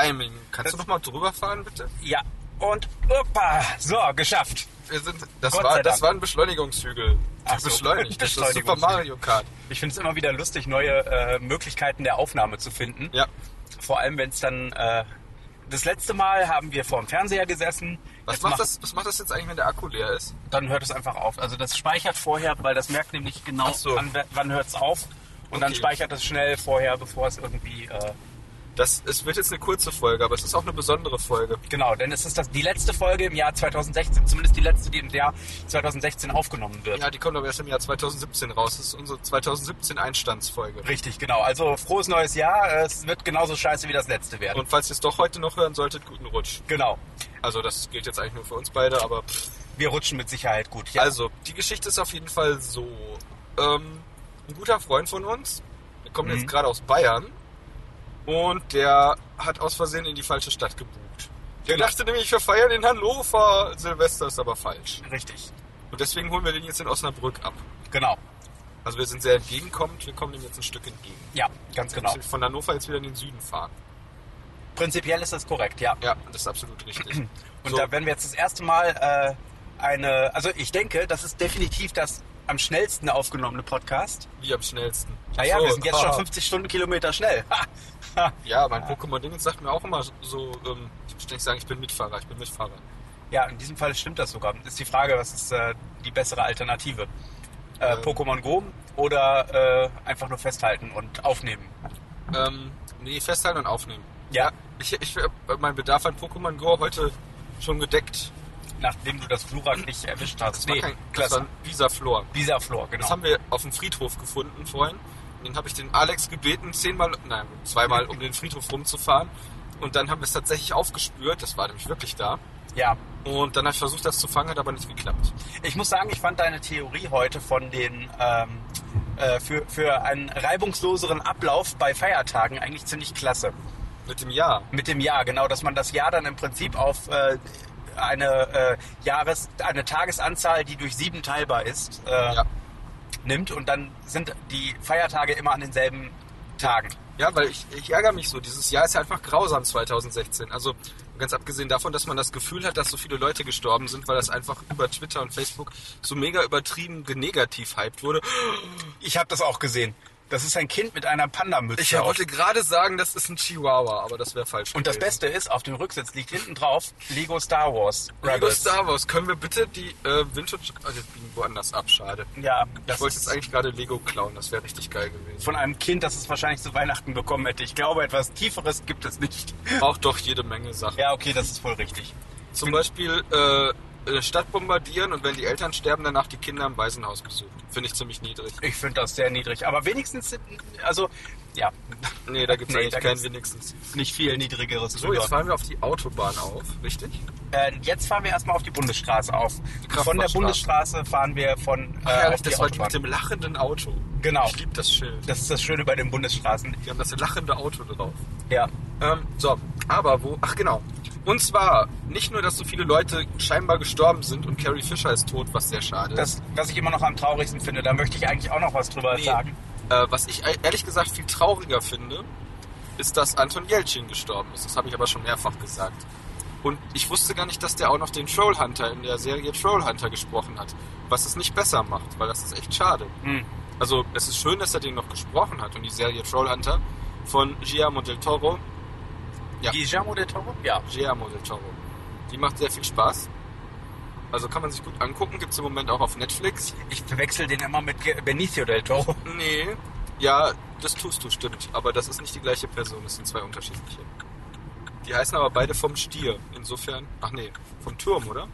Timing. Kannst du noch mal drüber fahren, bitte? Ja. Und opa, so, geschafft. Wir sind, das, Gott war, das war ein Beschleunigungshügel. Ach so, Beschleunigt. Das ist Super. Mario Kart. Ich finde es immer wieder lustig, neue äh, Möglichkeiten der Aufnahme zu finden. Ja. Vor allem, wenn es dann... Äh, das letzte Mal haben wir vor dem Fernseher gesessen. Was macht, macht- das, was macht das jetzt eigentlich, wenn der Akku leer ist? Dann hört es einfach auf. Also das speichert vorher, weil das merkt nämlich genau, so. an, wann hört es auf. Und dann Okay. speichert es schnell vorher, bevor es irgendwie... Äh, Das, es wird jetzt eine kurze Folge, aber es ist auch eine besondere Folge. genau, denn es ist das, die letzte Folge im Jahr 2016. Zumindest die letzte, die im Jahr 2016 aufgenommen wird. Ja, die kommt aber erst im Jahr 2017 raus. Das ist unsere 2017 Einstandsfolge. Richtig, genau. Also frohes neues Jahr. Es wird genauso scheiße wie das letzte werden. Und falls ihr es doch heute noch hören solltet, guten Rutsch. genau. Also das gilt jetzt eigentlich nur für uns beide, aber pff. Wir rutschen mit Sicherheit gut. Ja. Also, die Geschichte ist auf jeden Fall so. Ähm, ein guter Freund von uns, der kommt Mhm. jetzt gerade aus Bayern und der hat aus Versehen in die falsche Stadt gebucht. Der Genau. dachte nämlich, wir feiern in Hannover. Silvester ist aber falsch. Richtig. Und deswegen holen wir den jetzt in Osnabrück ab. Genau. Also wir sind sehr entgegenkommend, wir kommen dem jetzt ein Stück entgegen. Ja, ganz genau. Von Hannover jetzt wieder in den Süden fahren. Prinzipiell ist das korrekt, ja. Ja, das ist absolut richtig. Und So. da werden wir jetzt das erste Mal äh, eine, also ich denke, das ist definitiv das am schnellsten aufgenommene Podcast. Wie am schnellsten. Naja, So, wir sind jetzt schon 50 Stundenkilometer schnell. Ja, mein Pokémon-Dingens sagt mir auch immer so, ähm, ich muss ständig sagen, ich bin Mitfahrer, ich bin Mitfahrer. ja, in diesem Fall stimmt das sogar. Ist die Frage, was ist äh, die bessere Alternative? Äh, Ähm. Pokémon Go oder äh, einfach nur festhalten und aufnehmen? Ähm, nee, festhalten und aufnehmen. Ja. Ich, ich hab mein Bedarf an Pokémon Go heute schon gedeckt. Nachdem du das Glurak nicht erwischt hast. Das war kein, das war ein Visaflor. Visaflor, genau. Das haben wir auf dem Friedhof gefunden vorhin. Den habe ich den Alex gebeten, zehnmal, nein, zweimal um den Friedhof rumzufahren. Und dann haben wir es tatsächlich aufgespürt. Das war nämlich wirklich da. ja, Und dann habe ich versucht, das zu fangen, hat aber nicht geklappt. Ich muss sagen, ich fand deine Theorie heute von den ähm, äh, für, für einen reibungsloseren Ablauf bei Feiertagen eigentlich ziemlich klasse. Mit dem Jahr. Mit dem Jahr, genau, dass man das Jahr dann im Prinzip auf äh, eine äh, Jahres, eine Tagesanzahl, die durch sieben teilbar ist, äh, Ja. Nimmt und dann sind die Feiertage immer an denselben Tagen. Ja, weil ich, ich ärgere mich so. Dieses Jahr ist ja einfach grausam 2016. Also ganz abgesehen davon, dass man das Gefühl hat, dass so viele Leute gestorben sind, weil das einfach über Twitter und Facebook so mega übertrieben genegativ hyped wurde. Ich habe das auch gesehen. Das ist ein Kind mit einer Panda-Mütze. Ich auf. wollte gerade sagen, das ist ein Chihuahua, aber das wäre falsch. Und das gewesen. Beste ist, auf dem Rücksitz liegt hinten drauf Lego Star Wars. Lego. Star Wars. Können wir bitte die äh, Vintage... Also jetzt biegen woanders ab, schade. Ja, Ich das wollte jetzt eigentlich gerade Lego klauen, das wäre richtig geil gewesen. von einem Kind, das es wahrscheinlich zu Weihnachten bekommen hätte. Ich glaube, etwas Tieferes gibt es nicht. Auch doch jede Menge Sachen. Ja, okay, das ist voll richtig. Zum Beispiel äh, eine Stadt bombardieren und wenn die Eltern sterben, danach die Kinder im Waisenhaus besuchen. Finde ich ziemlich niedrig. Ich finde das sehr niedrig. Aber wenigstens, also, ja, Nee, da gibt es Nee, eigentlich kein wenigstens. nicht viel niedrigeres So, jetzt drüber. fahren wir auf die Autobahn auf, richtig? Äh, jetzt fahren wir erstmal auf die Bundesstraße auf. Von der. Bundesstraße fahren wir von äh, Ach ja, das war die Autobahn. mit dem lachenden Auto. Genau. Ich liebe das Schild. Das ist das Schöne bei den Bundesstraßen. Die haben das lachende Auto drauf. Ja. Ähm, so, aber wo? Ach genau. Und zwar nicht nur, dass so viele Leute scheinbar gestorben sind und Carrie Fisher ist tot, was sehr schade ist. Das, was ich immer noch am traurigsten finde, da möchte ich eigentlich auch noch was drüber Nee. sagen. Äh, was ich e- ehrlich gesagt viel trauriger finde, ist, dass Anton Yelchin gestorben ist. Das habe ich aber schon mehrfach gesagt. Und ich wusste gar nicht, dass der auch noch den Trollhunter in der Serie Trollhunter gesprochen hat. Was es nicht besser macht, weil das ist echt schade. Hm. Also es ist schön, dass er den noch gesprochen hat. Und die Serie Trollhunter von Guillermo del Toro, Ja. Guillermo del Toro? Ja. Guillermo del Toro, die macht sehr viel Spaß. Also kann man sich gut angucken. Gibt es im Moment auch auf Netflix. Ich verwechsel den immer mit Benicio del Toro. Nee, ja, das tust du, stimmt. Aber das ist nicht die gleiche Person, das sind zwei unterschiedliche. Die heißen aber beide vom Stier. Insofern, ach nee, vom Turm, oder?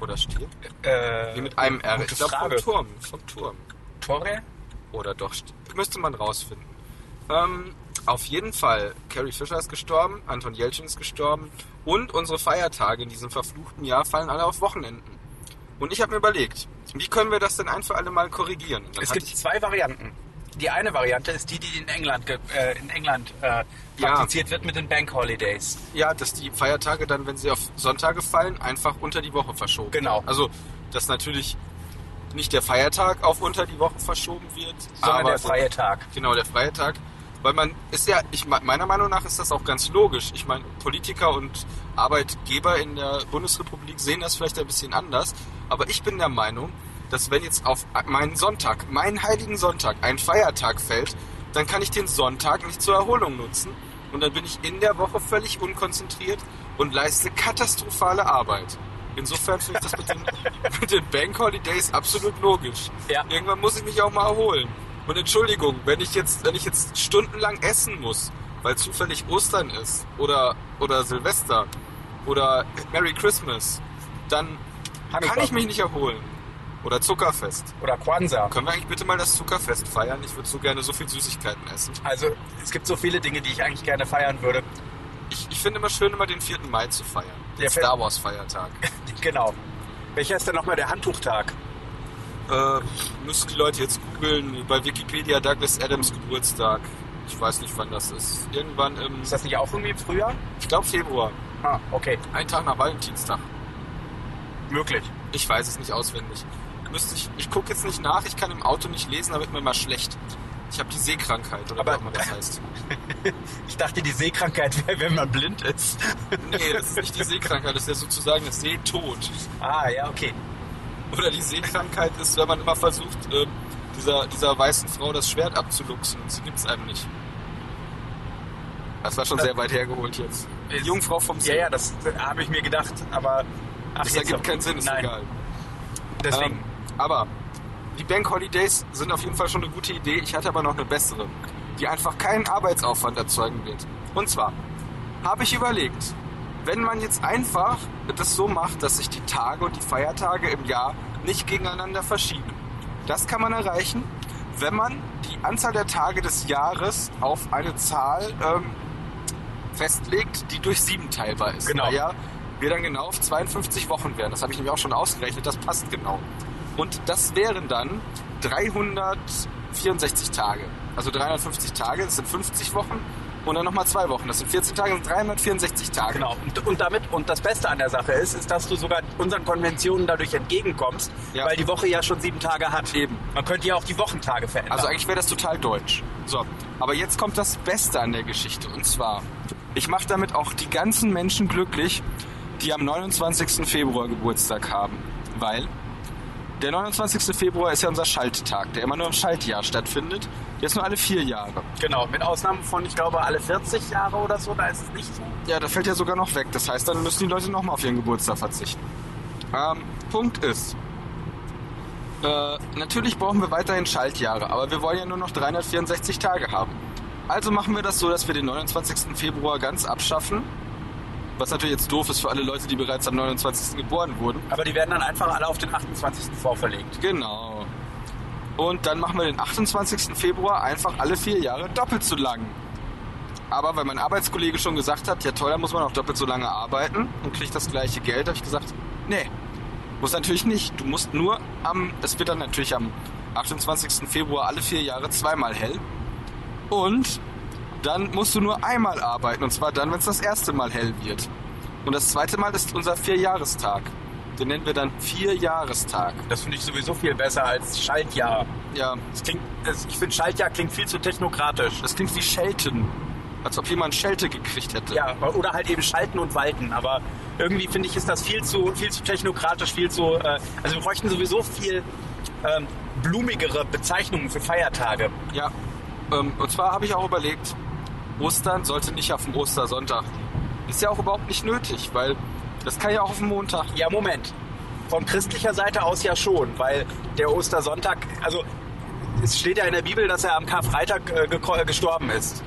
Oder Stier? Äh, Nee, mit einem R. Ich glaube vom. Turm. Vom Turm. Torre? Oder doch. Müsste man rausfinden. Ähm, auf jeden Fall, Carrie Fisher ist gestorben, Anton Jeltsin ist gestorben und unsere Feiertage in diesem verfluchten Jahr fallen alle auf Wochenenden. Und ich habe mir überlegt, wie können wir das denn ein für alle Mal korrigieren? Dann Es gibt zwei Varianten. Die eine Variante ist die, die in England, äh, in England äh, Ja. praktiziert wird mit den Bank Holidays. ja, dass die Feiertage dann, wenn sie auf Sonntage fallen, einfach unter die Woche verschoben Genau. Also, dass natürlich nicht der Feiertag auf unter die Woche verschoben wird, Sondern der freie Tag. Genau, der freie Tag. Weil man ist ja, ich, me- meiner Meinung nach ist das auch ganz logisch. Ich meine, Politiker und Arbeitgeber in der Bundesrepublik sehen das vielleicht ein bisschen anders. Aber ich bin der Meinung, dass wenn jetzt auf meinen Sonntag, meinen heiligen Sonntag, ein Feiertag fällt, dann kann ich den Sonntag nicht zur Erholung nutzen. Und dann bin ich in der Woche völlig unkonzentriert und leiste katastrophale Arbeit. Insofern finde ich das mit den, mit den Bank Holidays absolut logisch. Ja. Irgendwann muss ich mich auch mal erholen. Und Entschuldigung, wenn ich jetzt, wenn ich jetzt stundenlang essen muss, weil zufällig Ostern ist oder, oder Silvester oder Merry Christmas, dann Hanukkah. kann ich mich nicht erholen. Oder Zuckerfest. Oder Kwanzaa. Können wir eigentlich bitte mal das Zuckerfest feiern? Ich würde so gerne so viel Süßigkeiten essen. Also es gibt so viele Dinge, die ich eigentlich gerne feiern würde. Ich, ich finde immer schön, immer den 4. Mai zu feiern. Den Der Star Wars Feiertag. genau. Welcher ist denn nochmal der Handtuchtag? Äh, müssen die Leute jetzt googeln. Bei Wikipedia Douglas Adams Geburtstag. Ich weiß nicht, wann das ist. Irgendwann im, Ist das nicht auch irgendwie im Frühjahr? ich glaube Februar. Ah, okay. Ein Tag nach Valentinstag. Möglich. Ich weiß es nicht auswendig. Müsste ich, ich gucke jetzt nicht nach, ich kann im Auto nicht lesen, da wird mir mal schlecht. Ich habe die Sehkrankheit oder Aber- wie auch immer das heißt. Ich dachte, die Seekrankheit wäre, wenn man blind ist. Nee, das ist nicht die Sehkrankheit, das ist ja sozusagen das Sehtod. ah, ja, okay. Oder die Sehkrankheit ist, wenn man immer versucht, ähm, dieser, dieser weißen Frau das Schwert abzuluxen und sie gibt es einem nicht. Das war schon sehr weit hergeholt jetzt. Die Jungfrau vom Ja, See. ja, das äh, habe ich mir gedacht, aber... Ach, das ergibt keinen Sinn, ist Nein, egal. deswegen. Ähm, aber die Bank Holidays sind auf jeden Fall schon eine gute Idee. Ich hatte aber noch eine bessere, die einfach keinen Arbeitsaufwand erzeugen wird. Und zwar habe ich überlegt, wenn man jetzt einfach das so macht, dass sich die Tage und die Feiertage im Jahr nicht gegeneinander verschieben. Das kann man erreichen, wenn man die Anzahl der Tage des Jahres auf eine Zahl ähm, festlegt, die durch sieben teilbar ist. Genau. Ja, wir dann genau auf 52 Wochen wären. Das habe ich nämlich auch schon ausgerechnet, das passt genau. Und das wären dann 364 Tage. Also 350 Tage, das sind 50 Wochen. Und dann nochmal zwei Wochen. Das sind 14 Tage, das sind 364 Tage. Genau. Und, und damit, und das Beste an der Sache ist, ist, dass du sogar unseren Konventionen dadurch entgegenkommst, Ja. weil die Woche ja schon sieben Tage hat. Eben. Man könnte ja auch die Wochentage verändern. Also eigentlich wäre das total deutsch. So, aber jetzt kommt das Beste an der Geschichte. Und zwar, ich mache damit auch die ganzen Menschen glücklich, die am 29. Februar Geburtstag haben. Weil der 29. Februar ist ja unser Schalttag, der immer nur im Schaltjahr stattfindet. Der ist nur alle vier Jahre. genau, mit Ausnahme von, ich glaube, alle 40 Jahre oder so, da ist es nicht so. Ja, da fällt ja sogar noch weg. Das heißt, dann müssen die Leute nochmal auf ihren Geburtstag verzichten. Ähm, Punkt ist, äh, natürlich brauchen wir weiterhin Schaltjahre, aber wir wollen ja nur noch 364 Tage haben. Also machen wir das so, dass wir den 29. Februar ganz abschaffen. Was natürlich jetzt doof ist für alle Leute, die bereits am 29. geboren wurden. Aber die werden dann einfach alle auf den 28. vorverlegt. Genau. Und dann machen wir den 28. Februar einfach alle vier Jahre doppelt so lang. Aber weil mein Arbeitskollege schon gesagt hat, ja toll, da muss man auch doppelt so lange arbeiten und kriegt das gleiche Geld, habe ich gesagt, nee, muss natürlich nicht. Du musst nur am, es wird dann natürlich am 28. Februar alle vier Jahre zweimal hell. Und dann musst du nur einmal arbeiten und zwar dann, wenn es das erste Mal hell wird. Und das zweite Mal ist unser Vierjahrestag. Den nennen wir dann Vierjahrestag. Das finde ich sowieso viel besser als Schaltjahr. Ja, Das klingt, das, ich finde Schaltjahr klingt viel zu technokratisch. das klingt wie Schelten. Als ob jemand Schelte gekriegt hätte. Ja, oder halt eben schalten und walten. Aber irgendwie finde ich, ist das viel zu, viel zu technokratisch, viel zu. Äh, also wir bräuchten sowieso viel ähm, blumigere Bezeichnungen für Feiertage. Ja. Ähm, und zwar habe ich auch überlegt, Ostern sollte nicht auf dem Ostersonntag. Ist ja auch überhaupt nicht nötig, weil das kann ja auch auf dem Montag. Ja, Moment. Von christlicher Seite aus ja schon, weil der Ostersonntag, also es steht ja in der Bibel, dass er am Karfreitag äh, äh, gestorben ist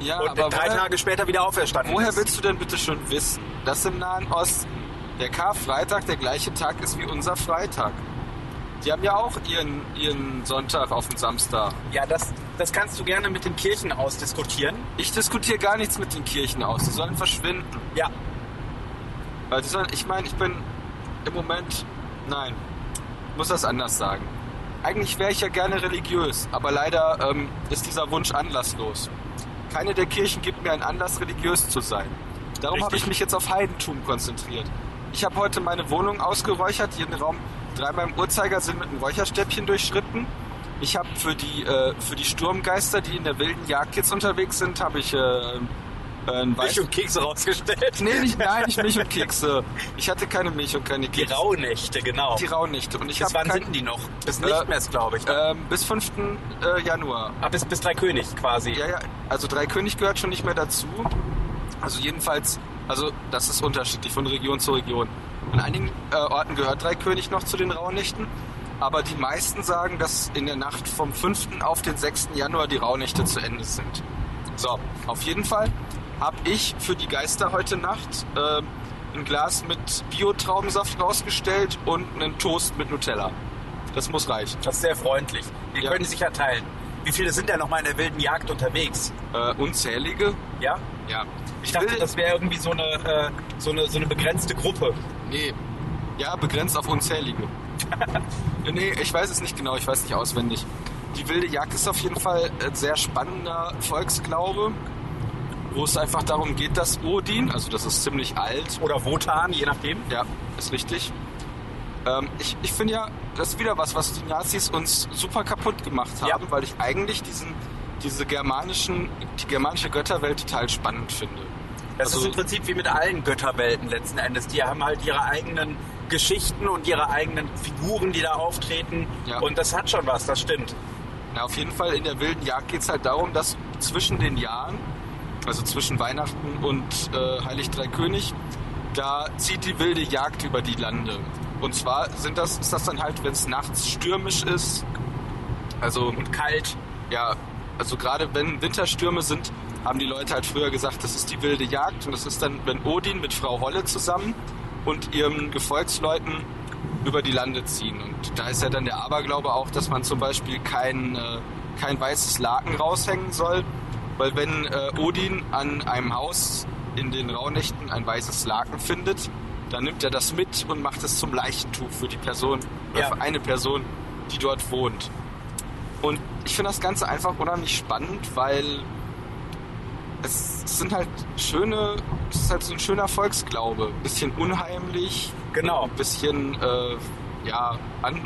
Ja, und drei woher, Tage später wieder auferstanden woher ist. willst du denn bitte schon wissen, dass im Nahen Osten der Karfreitag der gleiche Tag ist wie unser Freitag? Die haben ja auch ihren, ihren Sonntag auf den Samstag. Ja, das, das kannst du gerne mit den Kirchen ausdiskutieren. Ich diskutiere gar nichts mit den Kirchen aus. Die sollen verschwinden. Ja, Weil die sollen, ich meine, ich bin im Moment, nein, muss das anders sagen. Eigentlich wäre ich ja gerne religiös, aber leider ähm, ist dieser Wunsch anlasslos. Keine der Kirchen gibt mir einen Anlass, religiös zu sein. Darum habe ich mich jetzt auf Heidentum konzentriert. Ich habe heute meine Wohnung ausgeräuchert, jeden Raum dreimal im Uhrzeigersinn mit einem Räucherstäbchen durchschritten. Ich habe für die äh, für die Sturmgeister, die in der wilden Jagd jetzt unterwegs sind, habe ich äh, äh, ein Milch und Kekse rausgestellt. Nee, nicht, nein, nicht Milch und Kekse. Ich hatte keine Milch und keine Die Kekse. Rauhnächte, genau. Die Rauhnächte. Und ich Bis habe wann kein, sind die noch? Bis Äh, Lichtmess, glaube ich. Ne? ähm, bis 5. Äh, Januar. Ah, bis, bis Dreikönig quasi. Ja, ja, also Dreikönig gehört schon nicht mehr dazu. Also jedenfalls, also das ist unterschiedlich von Region zu Region. An einigen äh, Orten gehört Dreikönig noch zu den Rauhnächten, aber die meisten sagen, dass in der Nacht vom 5. auf den 6. Januar die Rauhnächte zu Ende sind. So, auf jeden Fall habe ich für die Geister heute Nacht äh, ein Glas mit Bio-Traubensaft rausgestellt und einen Toast mit Nutella. Das muss reichen. Das ist sehr freundlich. Die Ja. können sich ja teilen. Wie viele sind denn noch mal in der wilden Jagd unterwegs? Äh, unzählige, Ja? Ja. Ich dachte, das wäre irgendwie so eine, äh, so, eine, so eine begrenzte Gruppe. Nee. Ja, begrenzt auf unzählige. nee, ich weiß es nicht genau, ich weiß nicht auswendig. Die wilde Jagd ist auf jeden Fall ein sehr spannender Volksglaube, wo es einfach darum geht, dass Odin, also das ist ziemlich alt, Oder Wotan, je nachdem. ja, ist richtig. Ähm, ich ich finde ja, das ist wieder was, was die Nazis uns super kaputt gemacht haben, Ja. weil ich eigentlich diesen, diese germanischen, die germanische Götterwelt total spannend finde. Das Also- ist im Prinzip wie mit allen Götterwelten letzten Endes. Die haben halt ihre eigenen Geschichten und ihre eigenen Figuren, die da auftreten. Ja. Und das hat schon was, das stimmt. Na, auf jeden Fall in der wilden Jagd geht es halt darum, dass zwischen den Jahren, also zwischen Weihnachten und äh, Heilig Drei König, da zieht die wilde Jagd über die Lande. Und zwar sind das, ist das dann halt, wenn es nachts stürmisch ist, also Und kalt. ja, also gerade wenn Winterstürme sind, haben die Leute halt früher gesagt, das ist die wilde Jagd und das ist dann, wenn Odin mit Frau Holle zusammen und ihren Gefolgsleuten über die Lande ziehen. Und da ist ja dann der Aberglaube auch, dass man zum Beispiel kein, äh, kein weißes Laken raushängen soll, weil wenn äh, Odin an einem Haus in den Rauhnächten ein weißes Laken findet, dann nimmt er das mit und macht es zum Leichentuch für die Person, oder Ja. für eine Person, die dort wohnt. Und ich finde das Ganze einfach unheimlich spannend, weil es sind halt schöne, es ist halt so ein schöner Volksglaube. Bisschen unheimlich, Genau. ein bisschen, äh, ja, an,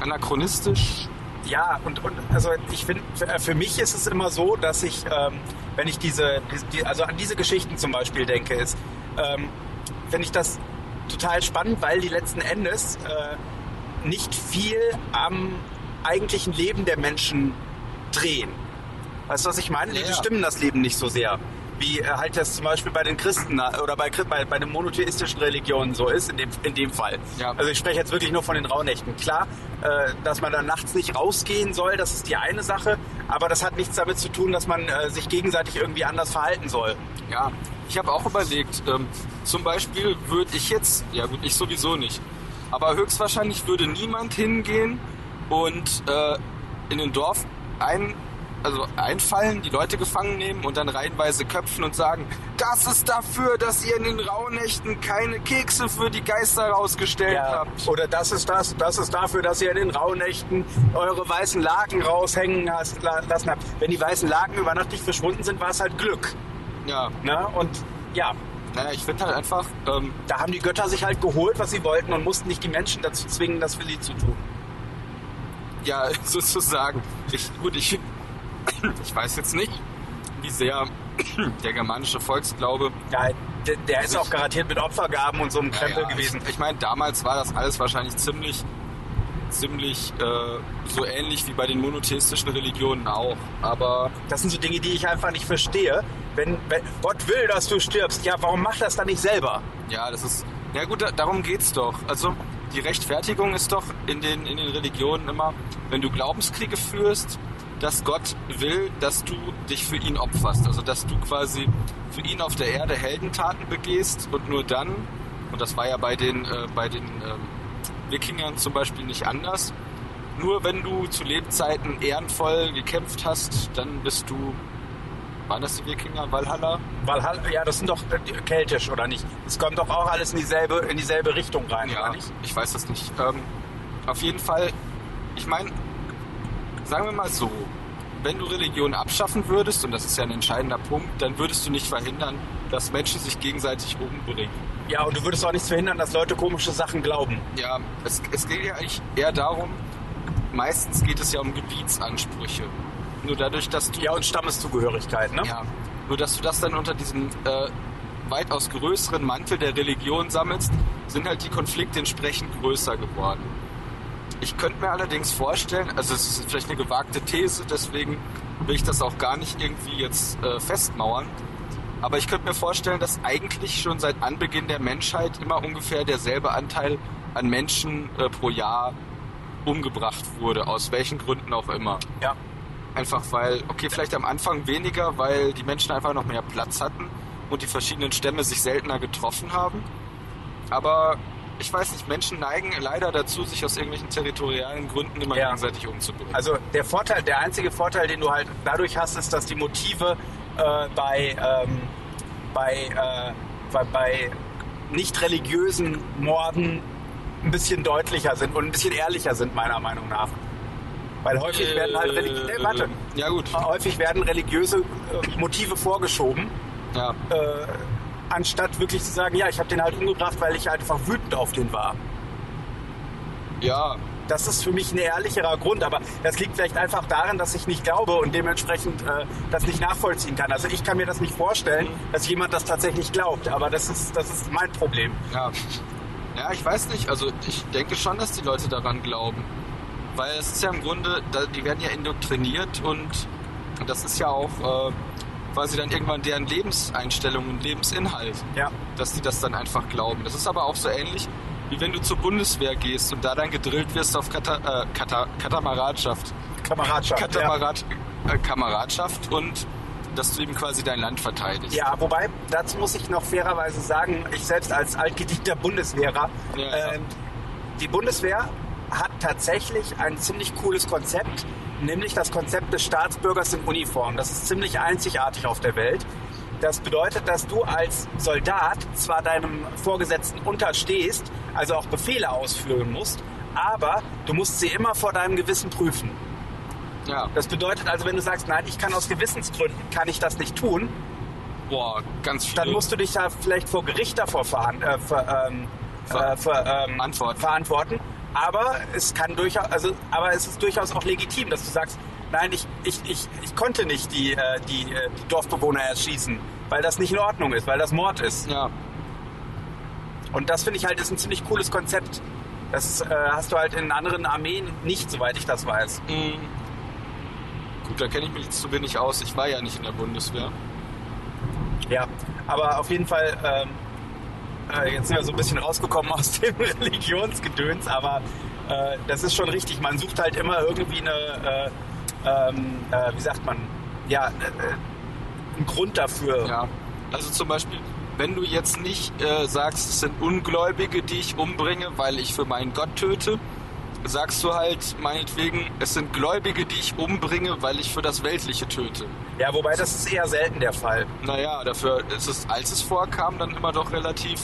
anachronistisch. Ja, und, und also ich finde, für, für mich ist es immer so, dass ich, ähm, wenn ich diese, die, also an diese Geschichten zum Beispiel denke, ist, ähm, finde ich das total spannend, weil die letzten Endes äh, nicht viel am eigentlichen Leben der Menschen drehen. Weißt du, was ich meine? Die Ja, bestimmen das Leben nicht so sehr. Wie äh, halt das zum Beispiel bei den Christen oder bei, bei, bei den monotheistischen Religionen so ist, in dem, in dem Fall. Ja. Also ich spreche jetzt wirklich nur von den Rauhnächten. Klar, äh, dass man dann nachts nicht rausgehen soll, das ist die eine Sache, aber das hat nichts damit zu tun, dass man äh, sich gegenseitig irgendwie anders verhalten soll. Ja, ich habe auch überlegt, ähm, zum Beispiel würde ich jetzt, ja gut, ich sowieso nicht, aber höchstwahrscheinlich würde niemand hingehen und äh, in ein Dorf ein, also einfallen, die Leute gefangen nehmen und dann reihenweise köpfen und sagen, das ist dafür, dass ihr in den Rauhnächten keine Kekse für die Geister rausgestellt habt. Oder das ist das, das ist dafür, dass ihr in den Rauhnächten eure weißen Laken raushängen lassen habt. Wenn die weißen Laken über Nacht nicht verschwunden sind, war es halt Glück. Ja, Ne? Und ja, naja, ich finde halt einfach, ähm, da haben die Götter sich halt geholt, was sie wollten und mussten nicht die Menschen dazu zwingen, das für sie zu tun. Ja, sozusagen. Ich, gut, ich, ich weiß jetzt nicht, wie sehr der germanische Volksglaube Ja, der, der ist auch garantiert mit Opfergaben und so einem Krempel Ja, ja, gewesen. Ich, ich meine, damals war das alles wahrscheinlich ziemlich, ziemlich äh, so ähnlich wie bei den monotheistischen Religionen auch. Aber Das sind so Dinge, die ich einfach nicht verstehe. Wenn, wenn Gott will, dass du stirbst, ja, warum macht das dann nicht selber? ja, das ist. Ja gut, da, darum geht's doch. Also die Rechtfertigung ist doch in den, in den Religionen immer, wenn du Glaubenskriege führst, dass Gott will, dass du dich für ihn opferst. Also dass du quasi für ihn auf der Erde Heldentaten begehst und nur dann, und das war ja bei den, äh, bei den ähm, Wikingern zum Beispiel nicht anders. Nur wenn du zu Lebzeiten ehrenvoll gekämpft hast, dann bist du. Waren das die Wikinger? Valhalla? Valhalla, ja, das sind doch äh, keltisch, oder nicht? Es kommt doch auch alles in dieselbe, in dieselbe Richtung rein, Ja, oder nicht? ich weiß das nicht. Ähm, auf jeden Fall, ich meine, sagen wir mal so, wenn du Religion abschaffen würdest, und das ist ja ein entscheidender Punkt, dann würdest du nicht verhindern, dass Menschen sich gegenseitig umbringen. Ja, und du würdest auch nichts verhindern, dass Leute komische Sachen glauben. Ja, es, es geht ja eigentlich eher darum, meistens geht es ja um Gebietsansprüche. Nur dadurch, dass du Ja, und Stammeszugehörigkeit, ne? Ja, nur dass du das dann unter diesem äh, weitaus größeren Mantel der Religion sammelst, sind halt die Konflikte entsprechend größer geworden. Ich könnte mir allerdings vorstellen, also es ist vielleicht eine gewagte These, deswegen will ich das auch gar nicht irgendwie jetzt äh, festmauern, aber ich könnte mir vorstellen, dass eigentlich schon seit Anbeginn der Menschheit immer ungefähr derselbe Anteil an Menschen äh, pro Jahr umgebracht wurde, aus welchen Gründen auch immer. Ja. Einfach weil, okay, vielleicht am Anfang weniger, weil die Menschen einfach noch mehr Platz hatten und die verschiedenen Stämme sich seltener getroffen haben. Aber ich weiß nicht, Menschen neigen leider dazu, sich aus irgendwelchen territorialen Gründen immer Ja. gegenseitig umzubringen. Also der Vorteil, der einzige Vorteil, den du halt dadurch hast, ist, dass die Motive äh, bei, ähm, bei, äh, bei, bei nicht religiösen Morden ein bisschen deutlicher sind und ein bisschen ehrlicher sind, meiner Meinung nach. Weil häufig werden halt religiöse, Äh, warte, Ja gut, häufig werden religiöse äh, Motive vorgeschoben, ja. äh, anstatt wirklich zu sagen, ja, ich habe den halt umgebracht, weil ich einfach wütend auf den war. Ja, Das ist für mich ein ehrlicherer Grund, aber das liegt vielleicht einfach daran, dass ich nicht glaube und dementsprechend äh, das nicht nachvollziehen kann. Also ich kann mir das nicht vorstellen, dass jemand das tatsächlich glaubt, aber das ist, das ist mein Problem. ja. Ja, ich weiß nicht. Also ich denke schon, dass die Leute daran glauben. Weil es ist ja im Grunde, die werden ja indoktriniert und das ist ja auch äh, quasi dann irgendwann deren Lebenseinstellung und Lebensinhalt. Ja, dass die das dann einfach glauben. Das ist aber auch so ähnlich, wie wenn du zur Bundeswehr gehst und da dann gedrillt wirst auf Kata, äh, Kata, Katamaradschaft. Kameradschaft. Katamarad, äh, Kameradschaft und dass du eben quasi dein Land verteidigst. Ja, wobei, dazu muss ich noch fairerweise sagen, ich selbst als altgedienter Bundeswehrer, Ja, ja. ähm, die Bundeswehr hat tatsächlich ein ziemlich cooles Konzept, nämlich das Konzept des Staatsbürgers in Uniform. Das ist ziemlich einzigartig auf der Welt. Das bedeutet, dass du als Soldat zwar deinem Vorgesetzten unterstehst, also auch Befehle ausführen musst, aber du musst sie immer vor deinem Gewissen prüfen. Ja. Das bedeutet also, wenn du sagst, nein, ich kann aus Gewissensgründen, kann ich das nicht tun, Boah, ganz dann musst du dich da vielleicht vor Gericht davor verhan- äh, ver, ähm, Ver- äh, ver, ähm, Verantworten. Aber es kann durchaus, also, aber es ist durchaus auch legitim, dass du sagst, nein, ich, ich, ich, ich konnte nicht die, äh, die, äh, die Dorfbewohner erschießen, weil das nicht in Ordnung ist, weil das Mord ist. Ja, Und das finde ich halt ist ein ziemlich cooles Konzept. Das äh, hast du halt in anderen Armeen nicht, soweit ich das weiß. mh. gut, da kenne ich mich jetzt zu wenig aus. Ich war ja nicht in der Bundeswehr. Ja, aber auf jeden Fall, ähm, äh, jetzt sind wir so ein bisschen rausgekommen aus dem Religionsgedöns, aber äh, das ist schon richtig. Man sucht halt immer irgendwie eine, äh, ähm, äh, wie sagt man, ja, äh, einen Grund dafür. Ja. Also zum Beispiel, wenn du jetzt nicht sagst, es sind Ungläubige, die ich umbringe, weil ich für meinen Gott töte, sagst du halt meinetwegen, es sind Gläubige, die ich umbringe, weil ich für das Weltliche töte. Ja, wobei das ist eher selten der Fall. Naja, dafür ist es, als es vorkam, dann immer doch relativ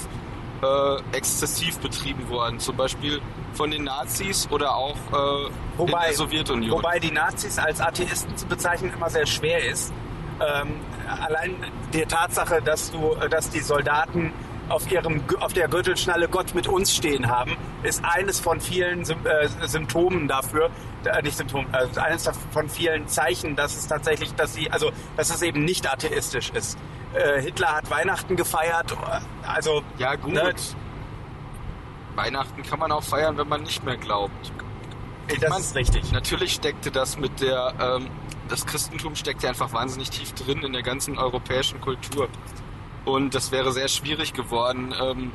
äh, exzessiv betrieben worden. Zum Beispiel von den Nazis oder auch äh, in Wobei, der Sowjetunion. wobei die Nazis als Atheisten zu bezeichnen immer sehr schwer ist. Ähm, allein die Tatsache, dass du, dass die Soldaten auf ihrem auf der Gürtelschnalle Gott mit uns stehen haben, ist eines von vielen Sym äh, Symptomen dafür, äh, nicht Symptomen, äh, eines von vielen Zeichen, dass es tatsächlich, dass sie, also dass es eben nicht atheistisch ist. Äh, Hitler hat Weihnachten gefeiert, äh, also ja gut. Ne? Weihnachten kann man auch feiern, wenn man nicht mehr glaubt. das Man- ist richtig. Natürlich steckte das mit der, ähm, das Christentum steckt ja einfach wahnsinnig tief drin in der ganzen europäischen Kultur. Und das wäre sehr schwierig geworden, ähm,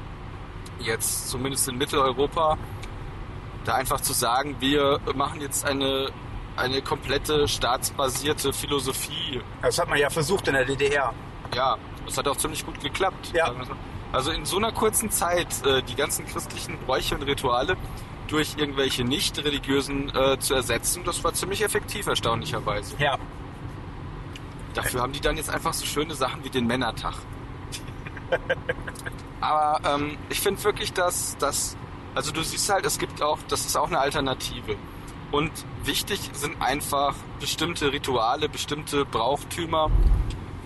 jetzt zumindest in Mitteleuropa, da einfach zu sagen, wir machen jetzt eine, eine komplette staatsbasierte Philosophie. Das hat man ja versucht in der DDR. Ja, das hat auch ziemlich gut geklappt. Ja. sagen wir so. Also in so einer kurzen Zeit, äh, die ganzen christlichen Bräuche und Rituale durch irgendwelche nicht religiösen äh, zu ersetzen. Das war ziemlich effektiv, erstaunlicherweise. Ja. Dafür haben die dann jetzt einfach so schöne Sachen wie den Männertag. Aber ähm, ich finde wirklich, dass das, also du siehst halt, es gibt auch, das ist auch eine Alternative. Und wichtig sind einfach bestimmte Rituale, bestimmte Brauchtümer,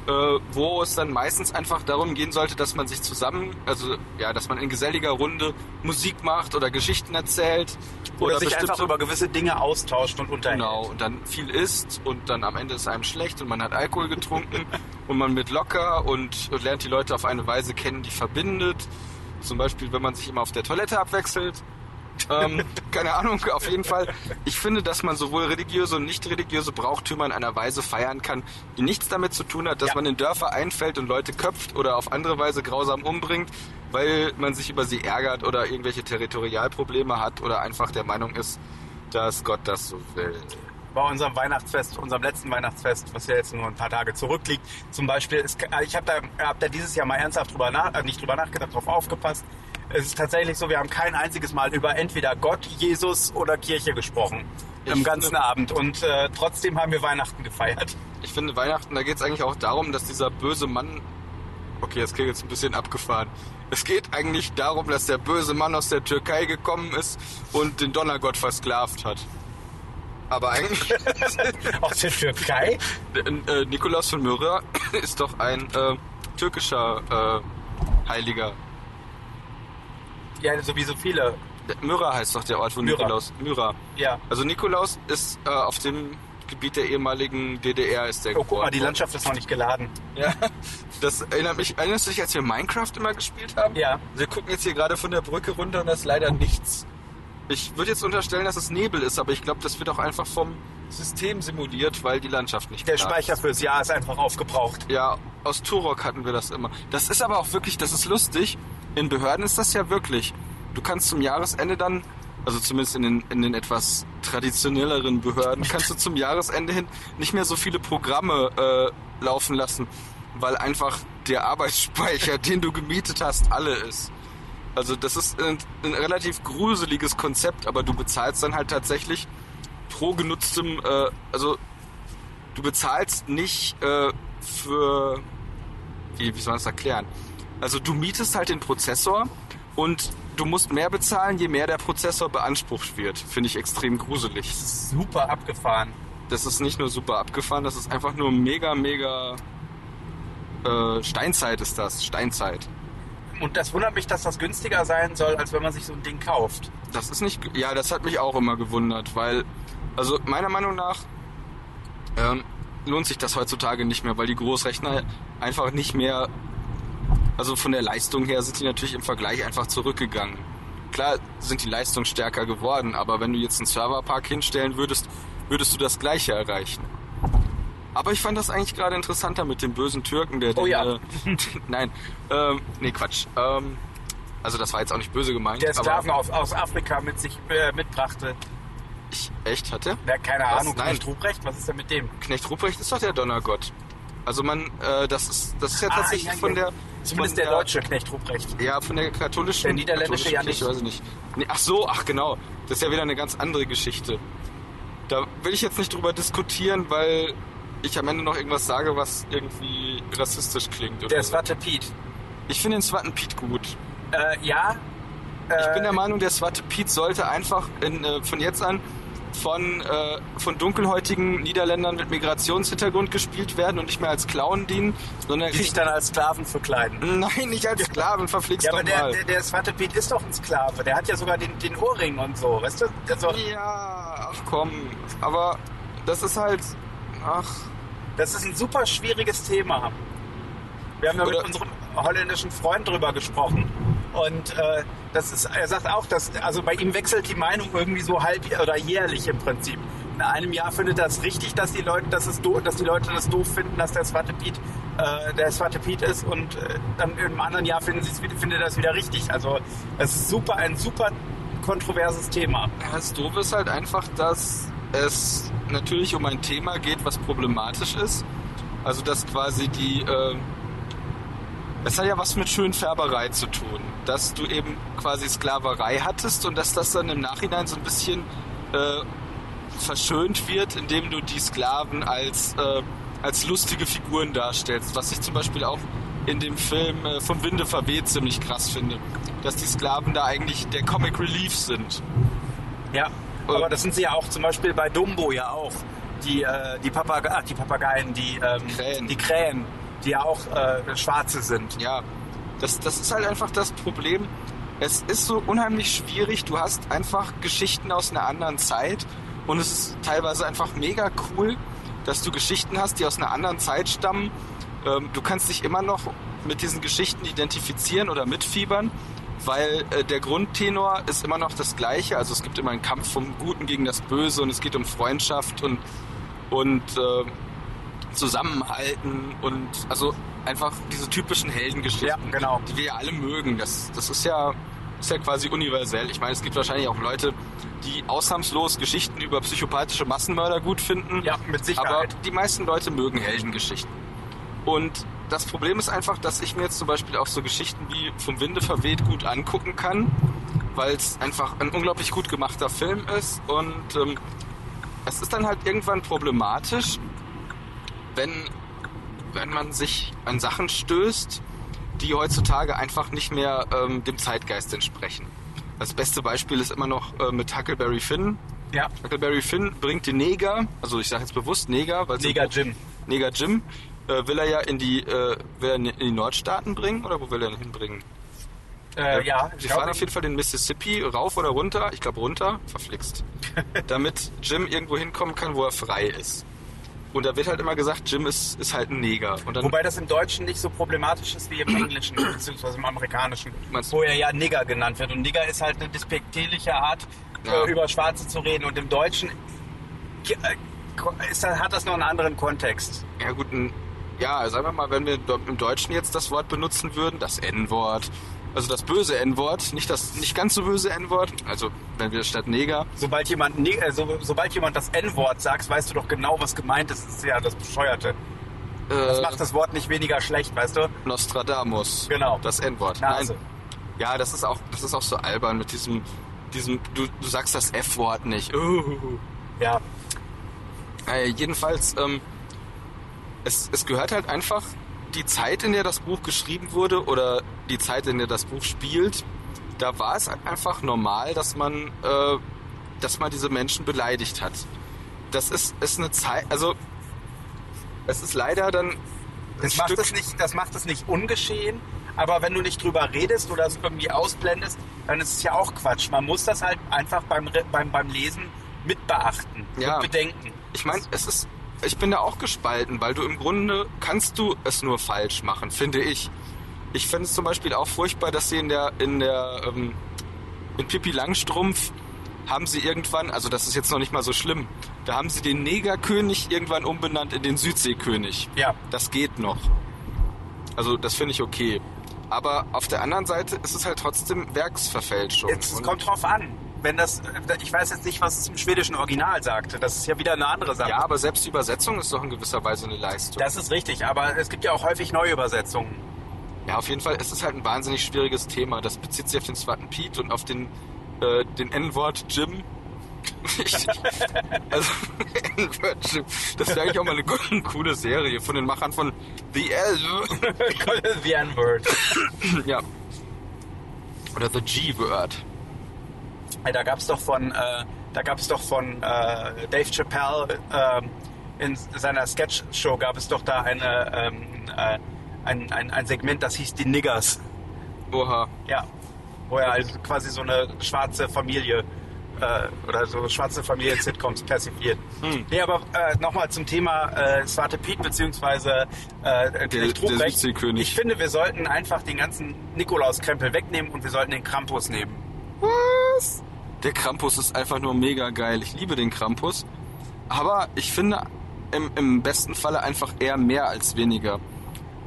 äh, wo es dann meistens einfach darum gehen sollte, dass man sich zusammen, also ja, dass man in geselliger Runde Musik macht oder Geschichten erzählt Oder, sich einfach über gewisse Dinge austauscht und unterhält. Genau, und dann viel isst und dann am Ende ist einem schlecht und man hat Alkohol getrunken und man wird locker und, und lernt die Leute auf eine Weise kennen, die verbindet. Zum Beispiel, wenn man sich immer auf der Toilette abwechselt. Ähm, keine Ahnung, auf jeden Fall. Ich finde, dass man sowohl religiöse und nicht religiöse Brauchtümer in einer Weise feiern kann, die nichts damit zu tun hat, dass Ja. man in Dörfer einfällt und Leute köpft oder auf andere Weise grausam umbringt, weil man sich über sie ärgert oder irgendwelche Territorialprobleme hat oder einfach der Meinung ist, dass Gott das so will. Bei unserem Weihnachtsfest, unserem letzten Weihnachtsfest, was ja jetzt nur ein paar Tage zurückliegt, zum Beispiel, ist, ich habe da, hab da dieses Jahr mal ernsthaft drüber nach, äh, nicht drüber nachgedacht, drauf aufgepasst. Es ist tatsächlich so, wir haben kein einziges Mal über entweder Gott, Jesus oder Kirche gesprochen Ich im ganzen finde- Abend und äh, trotzdem haben wir Weihnachten gefeiert. Ich finde Weihnachten, da geht es eigentlich auch darum, dass dieser böse Mann. Okay, das klingt jetzt ein bisschen abgefahren. Es geht eigentlich darum, dass der böse Mann aus der Türkei gekommen ist und den Donnergott versklavt hat. Aber eigentlich. Aus der Türkei? äh, Nikolaus von Myra ist doch ein äh, türkischer äh, Heiliger. Ja, so wie so viele. Myra heißt doch der Ort, wo Myra. Nikolaus. Myra. Ja. Also Nikolaus ist äh, auf dem Gebiet der ehemaligen DDR ist der Oh, guck mal, die. Landschaft ist noch nicht geladen. Ja, das erinnert mich, erinnerst du dich, als wir Minecraft immer gespielt haben? Ja. Wir gucken jetzt hier gerade von der Brücke runter und da ist leider nichts. Ich würde jetzt unterstellen, dass es Nebel ist, aber ich glaube, das wird auch einfach vom System simuliert, weil die Landschaft nicht Der Speicher ist. fürs Jahr ist einfach aufgebraucht. Ja, aus Turok hatten wir das immer. Das ist aber auch wirklich, das ist lustig. In Behörden ist das ja wirklich. Du kannst zum Jahresende dann, also zumindest in den, in den etwas traditionelleren Behörden, kannst du zum Jahresende hin nicht mehr so viele Programme äh, laufen lassen, weil einfach der Arbeitsspeicher, den du gemietet hast, alle ist. Also das ist ein, ein relativ gruseliges Konzept, aber du bezahlst dann halt tatsächlich pro genutztem, äh, also du bezahlst nicht äh, für, wie, wie soll man das erklären? Also du mietest halt den Prozessor und du musst mehr bezahlen, je mehr der Prozessor beansprucht wird. Finde ich extrem gruselig. Super abgefahren. Das ist nicht nur super abgefahren, das ist einfach nur mega, mega äh, Steinzeit ist das. Steinzeit. Und das wundert mich, dass das günstiger sein soll, als wenn man sich so ein Ding kauft. Das ist nicht. Ja, das hat mich auch immer gewundert, weil, also meiner Meinung nach ähm, lohnt sich das heutzutage nicht mehr, weil die Großrechner einfach nicht mehr. Also von der Leistung her sind die natürlich im Vergleich einfach zurückgegangen. Klar sind die leistungsstärker geworden, aber wenn du jetzt einen Serverpark hinstellen würdest, würdest du das Gleiche erreichen. Aber ich fand das eigentlich gerade interessanter mit dem bösen Türken, der Oh den, ja. äh, nein, ähm, nee Quatsch. Ähm, also das war jetzt auch nicht böse gemeint. Der Sklaven aus, aus Afrika mit sich äh, mitbrachte. Ich, echt, hat er? Ja, keine Was? Ahnung, Nein. Knecht Ruprecht, was ist denn mit dem? Knecht Ruprecht ist doch der Donnergott. Also man, äh, das ist, das ist ja Ah, tatsächlich ja, von der... Zumindest von der deutsche Knecht Ruprecht. Ja, von der katholischen... Der niederländische katholischen ja nicht. Kirche, Weiß ich nicht. Nee, ach so, ach genau. Das ist ja wieder eine ganz andere Geschichte. Da will ich jetzt nicht drüber diskutieren, weil ich am Ende noch irgendwas sage, was irgendwie rassistisch klingt. Oder Der so. Swarte Piet. Ich finde den Swatten Piet gut. Äh, ja. Äh, Ich bin der Meinung, der Swarte Piet sollte einfach in, äh, von jetzt an von, äh, von dunkelhäutigen Niederländern mit Migrationshintergrund gespielt werden und nicht mehr als Clown dienen, sondern die sich dann als Sklaven verkleiden. Nein, nicht als Sklaven, verflixt Ja, aber der, mal. der, der Swarte Piet ist doch ein Sklave. Der hat ja sogar den, den Ohrring und so, weißt du? Also, ja, ach komm. Aber das ist halt. Ach. Das ist ein super schwieriges Thema. Wir haben ja mit unserem holländischen Freund drüber gesprochen. Und äh, das ist, er sagt auch, dass also bei ihm wechselt die Meinung irgendwie so halb oder jährlich im Prinzip. In einem Jahr findet es richtig, dass die Leute, dass es doof, dass die Leute das doof finden, dass der Swarte Piet äh, der Swarte Piet ist und äh, dann im anderen Jahr finden sie es wieder, findet es wieder richtig. Also es ist super, ein super kontroverses Thema. Das Doofe ist halt einfach, dass es natürlich um ein Thema geht, was problematisch ist. Also dass quasi die, äh, Es hat ja was mit Schönfärberei zu tun, dass du eben quasi Sklaverei hattest und dass das dann im Nachhinein so ein bisschen äh, verschönt wird, indem du die Sklaven als, äh, als lustige Figuren darstellst. Was ich zum Beispiel auch in dem Film äh, vom Winde verweht ziemlich krass finde. Dass die Sklaven da eigentlich der Comic Relief sind. Ja, aber das sind sie ja auch zum Beispiel bei Dumbo ja auch. Die, äh, die, Papage ach, die Papageien, die, ähm, Krähen. die Krähen, die ja auch äh, Schwarze sind. Ja, das, das ist halt einfach das Problem. Es ist so unheimlich schwierig. Du hast einfach Geschichten aus einer anderen Zeit und es ist teilweise einfach mega cool, dass du Geschichten hast, die aus einer anderen Zeit stammen. Ähm, du kannst dich immer noch mit diesen Geschichten identifizieren oder mitfiebern, weil äh, der Grundtenor ist immer noch das gleiche. Also es gibt immer einen Kampf vom Guten gegen das Böse und es geht um Freundschaft und, und äh, Zusammenhalten und also einfach diese typischen Heldengeschichten, Ja, genau. die wir ja alle mögen. Das, das ist ja ist ja quasi universell. Ich meine, es gibt wahrscheinlich auch Leute, die ausnahmslos Geschichten über psychopathische Massenmörder gut finden. Ja, mit Aber Sicherheit. die meisten Leute mögen Heldengeschichten. Und das Problem ist einfach, dass ich mir jetzt zum Beispiel auch so Geschichten wie Vom Winde verweht gut angucken kann, weil es einfach ein unglaublich gut gemachter Film ist. Und ähm, es ist dann halt irgendwann problematisch, wenn, wenn man sich an Sachen stößt, die heutzutage einfach nicht mehr ähm, dem Zeitgeist entsprechen. Das beste Beispiel ist immer noch äh, mit Huckleberry Finn. Ja, Huckleberry Finn bringt den Neger, also ich sage jetzt bewusst Neger, weil Neger Jim. Neger Jim äh, will er ja in die, äh, will er in die Nordstaaten bringen oder wo will er ihn hinbringen? Äh, ja, Sie fahren auf jeden Fall den Mississippi rauf oder runter, ich glaube runter, verflixt, damit Jim irgendwo hinkommen kann, wo er frei ist. Und da wird halt immer gesagt, Jim ist, ist halt ein Neger. Wobei das im Deutschen nicht so problematisch ist wie im Englischen beziehungsweise im Amerikanischen, wo er ja Nigger genannt wird. Und Nigger ist halt eine despektierliche Art, Ja. äh, über Schwarze zu reden. Und im Deutschen äh, ist, hat das noch einen anderen Kontext. ja gut, ein, ja, sagen wir mal, wenn wir im Deutschen jetzt das Wort benutzen würden, das N-Wort, also das böse N-Wort, nicht das nicht ganz so böse N-Wort, also wenn wir statt Neger, Sobald jemand, ne- äh, so, sobald jemand das N-Wort sagt, weißt du doch genau, was gemeint ist. Das ist ja das Bescheuerte. Das äh, macht das Wort nicht weniger schlecht, weißt du? Nostradamus, Genau. das N-Wort. Nein, Ja, das ist auch, das ist auch so albern mit diesem, diesem, du, du sagst das F-Wort nicht. Uh. Ja, Äh, jedenfalls, ähm, es, es gehört halt einfach die Zeit, in der das Buch geschrieben wurde oder die Zeit, in der das Buch spielt. Da war es einfach normal, dass man, äh, dass man diese Menschen beleidigt hat. Das ist, ist eine Zeit, also es ist leider dann das macht, Stück, es nicht, das macht es nicht ungeschehen, aber wenn du nicht drüber redest oder es irgendwie ausblendest, dann ist es ja auch Quatsch. Man muss das halt einfach beim, beim, beim Lesen mit beachten, Ja. mit bedenken. Ich meine, es ist, ich bin da auch gespalten, weil du im Grunde kannst du es nur falsch machen, finde ich. Ich finde es zum Beispiel auch furchtbar, dass sie in der, in der, ähm, in Pippi Langstrumpf haben sie irgendwann, also das ist jetzt noch nicht mal so schlimm, da haben sie den Negerkönig irgendwann umbenannt in den Südseekönig. Ja. Das geht noch. Also das finde ich okay. Aber auf der anderen Seite ist es halt trotzdem Werksverfälschung. Jetzt, es kommt drauf an. Wenn das, ich weiß jetzt nicht, was es im schwedischen Original sagte. Das ist ja wieder eine andere Sache. ja, aber selbst die Übersetzung ist doch in gewisser Weise eine Leistung. Das ist richtig, aber es gibt ja auch häufig Neuübersetzungen. Ja, auf jeden Fall ist es halt ein wahnsinnig schwieriges Thema. Das bezieht sich auf den zweiten Pete und auf den, äh, den N-Wort Jim. Ich- also, N-Wort Jim. Das wäre eigentlich auch mal eine gute, coole Serie von den Machern von The L. The N-Word. ja. Oder The G-Word. Da gab es doch von, äh, da gab es doch von äh, Dave Chappelle ähm, in seiner Sketch-Show gab es doch da eine, ähm, äh, ein, ein, ein Segment, das hieß die Niggers. Oha. Ja, wo er halt quasi so eine schwarze Familie äh, oder so schwarze Familien-Sitcoms persifliert. Hm. Nee, aber äh, nochmal zum Thema äh, Swarte Piet beziehungsweise äh, der. Südseekönig. Ich finde, wir sollten einfach den ganzen Nikolauskrempel wegnehmen und wir sollten den Krampus nehmen. Was? Der Krampus ist einfach nur mega geil. Ich liebe den Krampus. Aber ich finde im, im besten Falle einfach eher mehr als weniger.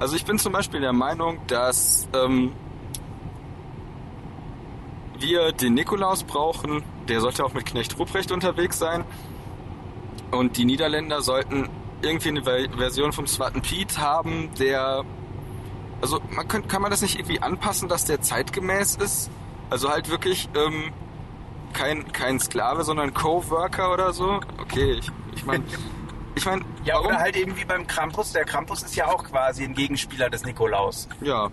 Also ich bin zum Beispiel der Meinung, dass ähm, wir den Nikolaus brauchen. Der sollte auch mit Knecht Ruprecht unterwegs sein. Und die Niederländer sollten irgendwie eine Ver- Version vom Swatten Piet haben, der Also man kann, kann man das nicht irgendwie anpassen, dass der zeitgemäß ist? Also halt wirklich ähm, kein, kein Sklave, sondern Co-Worker oder so? Okay, ich, ich meine, ich meine, Ja, warum? oder halt eben wie beim Krampus. Der Krampus ist ja auch quasi ein Gegenspieler des Nikolaus. Ja.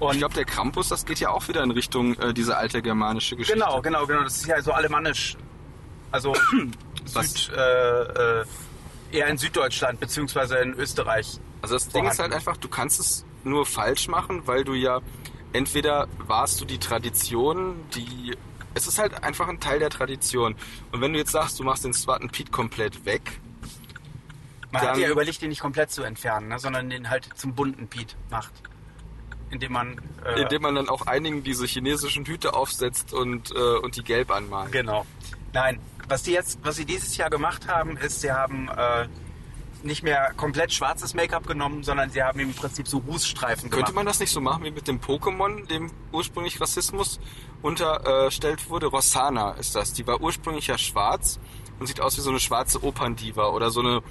Und ich glaube, der Krampus, das geht ja auch wieder in Richtung äh, diese alte germanische Geschichte. genau, genau, genau. Das ist ja so alemannisch. Also Süd, äh, äh, eher in Süddeutschland beziehungsweise in Österreich. Also das Ding ist halt vorhanden. einfach, du kannst es nur falsch machen, weil du ja entweder warst du die Tradition, die es ist halt einfach ein Teil der Tradition. Und wenn du jetzt sagst, du machst den Swarten Pete komplett weg, Man hat Dann- ja überlegt, den nicht komplett zu entfernen, ne, sondern den halt zum bunten Piet macht. Indem man. Äh, indem man dann auch einigen diese chinesischen Hüte aufsetzt und, äh, und die gelb anmalt. Genau. Nein, was die jetzt, was sie dieses Jahr gemacht haben, ist, sie haben äh, nicht mehr komplett schwarzes Make-up genommen, sondern sie haben im Prinzip so Rußstreifen Könnte gemacht. man das nicht so machen wie mit dem Pokémon, dem ursprünglich Rassismus unterstellt wurde? Rossana ist das. Die war ursprünglich ja schwarz und sieht aus wie so eine schwarze Operndiva oder so eine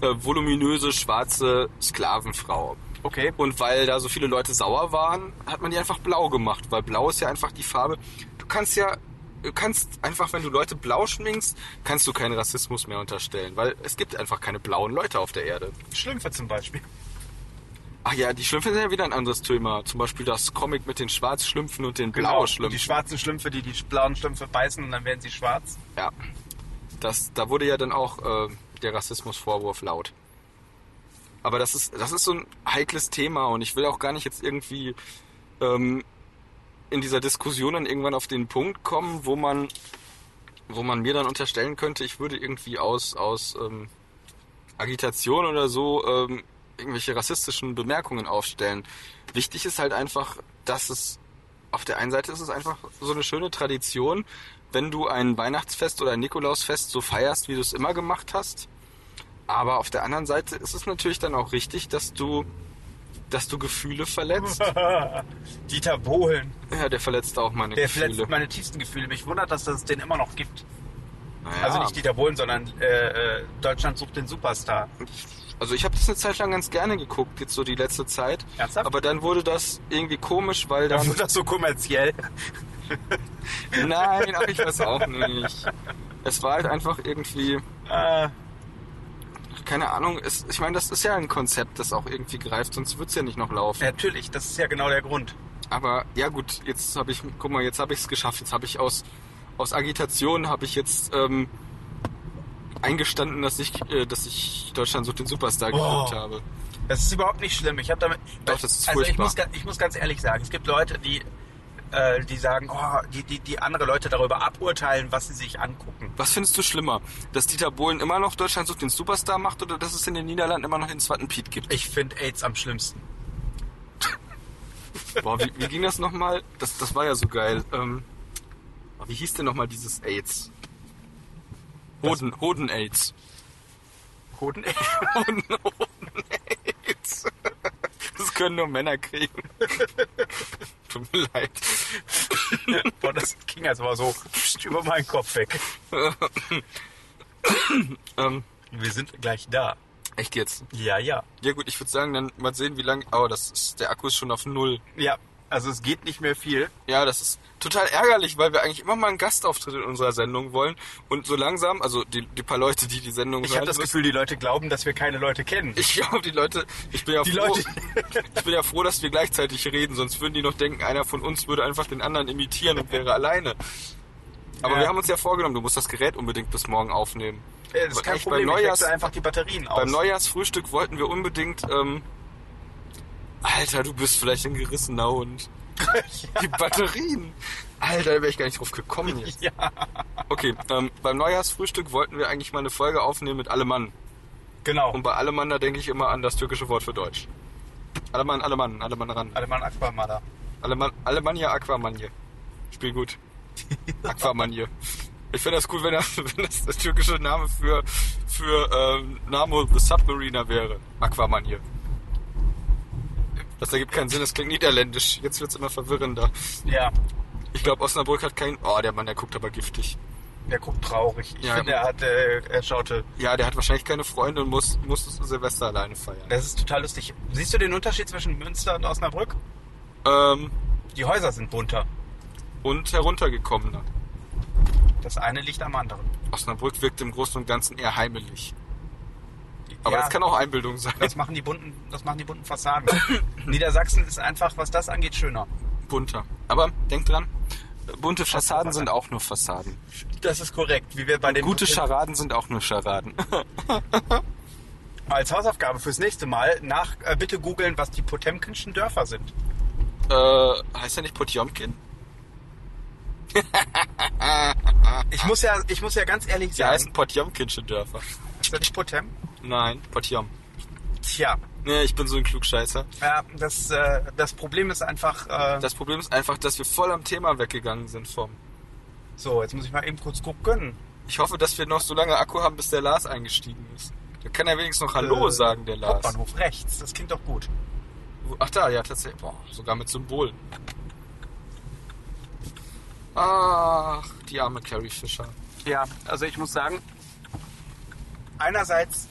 äh, voluminöse schwarze Sklavenfrau. Okay. Und weil da so viele Leute sauer waren, hat man die einfach blau gemacht, weil blau ist ja einfach die Farbe. Du kannst ja, du kannst einfach, wenn du Leute blau schminkst, kannst du keinen Rassismus mehr unterstellen, weil es gibt einfach keine blauen Leute auf der Erde. Schlümpfe zum Beispiel. Ach ja, die Schlümpfe sind ja wieder ein anderes Thema. Zum Beispiel das Comic mit den Schwarzschlümpfen und den Genau. Und Blauschlümpfen. die schwarzen Schlümpfe, die die blauen Schlümpfe beißen und dann werden sie schwarz. Ja. Das, da wurde ja dann auch äh, der Rassismusvorwurf laut. Aber das ist, das ist so ein heikles Thema und ich will auch gar nicht jetzt irgendwie ähm, in dieser Diskussion dann irgendwann auf den Punkt kommen, wo man, wo man mir dann unterstellen könnte, ich würde irgendwie aus, aus ähm, Agitation oder so ähm, irgendwelche rassistischen Bemerkungen aufstellen. Wichtig ist halt einfach, dass es auf der einen Seite ist es einfach so eine schöne Tradition, wenn du ein Weihnachtsfest oder ein Nikolausfest so feierst, wie du es immer gemacht hast. Aber auf der anderen Seite ist es natürlich dann auch richtig, dass du, dass du Gefühle verletzt. Dieter Bohlen. Ja, der verletzt auch meine Der Gefühle. verletzt meine tiefsten Gefühle. Mich wundert, dass es den immer noch gibt. Naja, Also nicht Dieter Bohlen, sondern äh, äh, Deutschland sucht den Superstar. Also ich habe das eine Zeit lang ganz gerne geguckt, jetzt so die letzte Zeit. Ernsthaft? Aber dann wurde das irgendwie komisch, weil Dann dann... wird das so kommerziell. Nein, ach, ich weiß auch nicht. Es war halt einfach irgendwie... Äh, Keine Ahnung, es, ich meine, das ist ja ein Konzept, das auch irgendwie greift, sonst wird's ja nicht noch laufen. natürlich, das ist ja genau der Grund. Aber ja gut, jetzt habe ich, guck mal, jetzt habe ich es geschafft. Jetzt habe ich aus, aus Agitation habe ich jetzt ähm, eingestanden, dass ich, äh, dass ich Deutschland sucht den Superstar Oh. geguckt habe. Das ist überhaupt nicht schlimm. Ich habe damit. Doch, das ist also ich muss, ich muss ganz ehrlich sagen, es gibt Leute, die, äh, die sagen, oh, die, die, die andere Leute darüber aburteilen, was sie sich angucken. Was findest du schlimmer? Dass Dieter Bohlen immer noch Deutschland sucht den Superstar macht oder dass es in den Niederlanden immer noch den zweiten Piet gibt? Ich finde AIDS am schlimmsten. Boah, wie, wie ging das nochmal? Das, das war ja so geil. Ähm, wie hieß denn nochmal dieses AIDS? Hoden, Hoden-AIDS. Hoden Hoden, Hoden-AIDS. Das können nur Männer kriegen. Tut mir leid. Boah, das ging also mal so über meinen Kopf weg. Ähm, Wir sind gleich da. echt jetzt? Ja, ja. Ja gut, ich würde sagen, dann mal sehen, wie lange... Oh, das ist, der Akku ist schon auf Null. Ja, also es geht nicht mehr viel. Ja, das ist total ärgerlich, weil wir eigentlich immer mal einen Gastauftritt in unserer Sendung wollen. Und so langsam, also die, die paar Leute, die die Sendung Ich habe das müssen- Gefühl, die Leute glauben, dass wir keine Leute kennen. Ich glaube, die Leute, ich bin ja Die froh, Leute- ich bin ja froh, dass wir gleichzeitig reden, sonst würden die noch denken, einer von uns würde einfach den anderen imitieren und wäre alleine. Aber Ja. wir haben uns ja vorgenommen, du musst das Gerät unbedingt bis morgen aufnehmen. Äh, das ist kein Problem. Beim, ich Neujahrs, einfach die Batterien aus. beim Neujahrsfrühstück wollten wir unbedingt, ähm, Alter, du bist vielleicht ein gerissener Hund. Die Batterien. Alter, da wäre ich gar nicht drauf gekommen jetzt. ja. Okay, ähm, beim Neujahrsfrühstück wollten wir eigentlich mal eine Folge aufnehmen mit Allemann. Genau. Und bei Allemann, da denke ich immer an das türkische Wort für Deutsch. Allemann, Allemann, Allemann ran. Alemann Aquamada. Allemann, Alemannia Aquamanje. Spiel gut. Aquamanje. Ich finde das cool, wenn das, wenn das der türkische Name für, für ähm, Namo the Submariner wäre. Aquamanje. Das ergibt keinen Sinn, das klingt niederländisch. Jetzt wird's immer verwirrender. Ja. Ich glaube, Osnabrück hat kein... Oh, der Mann, der guckt aber giftig. Der guckt traurig. Ich Ja, finde, er hat, äh, er schaute. Ja, der hat wahrscheinlich keine Freunde und muss, muss Silvester alleine feiern. Das ist total lustig. Siehst du den Unterschied zwischen Münster und Osnabrück? Ähm, Die Häuser sind bunter. und heruntergekommener. Das eine liegt am anderen. Osnabrück wirkt im Großen und Ganzen eher heimelig. Aber Ja, das kann auch Einbildung sein. das machen die bunten, das machen die bunten Fassaden. Niedersachsen ist einfach, was das angeht, schöner. Bunter. Aber denk dran, bunte Fassaden sind auch nur Fassaden. Das ist korrekt, wie wir bei dem Gute Scharaden sind auch nur Scharaden. als Hausaufgabe fürs nächste Mal nach äh, bitte googeln, was die Potemkinschen Dörfer sind. äh, heißt er nicht Potjomkin? Ich muss ja, ich muss ja ganz ehrlich Die sagen, heißen Potjomkinsche Dörfer. ist das nicht Potem? Nein, Potjom. Tja, Nee, ich bin so ein Klugscheißer. ja, das, äh, das Problem ist einfach, äh, Das Problem ist einfach, dass wir voll am Thema weggegangen sind vom. so, jetzt muss ich mal eben kurz gucken. Ich hoffe, dass wir noch so lange Akku haben, bis der Lars eingestiegen ist. Da kann er wenigstens noch Hallo Äh, sagen, der Lars. Hauptbahnhof rechts, das klingt doch gut. Ach da, ja, tatsächlich. Boah, sogar mit Symbolen. Ach, die arme Carrie Fisher. Ja, also ich muss sagen, einerseits,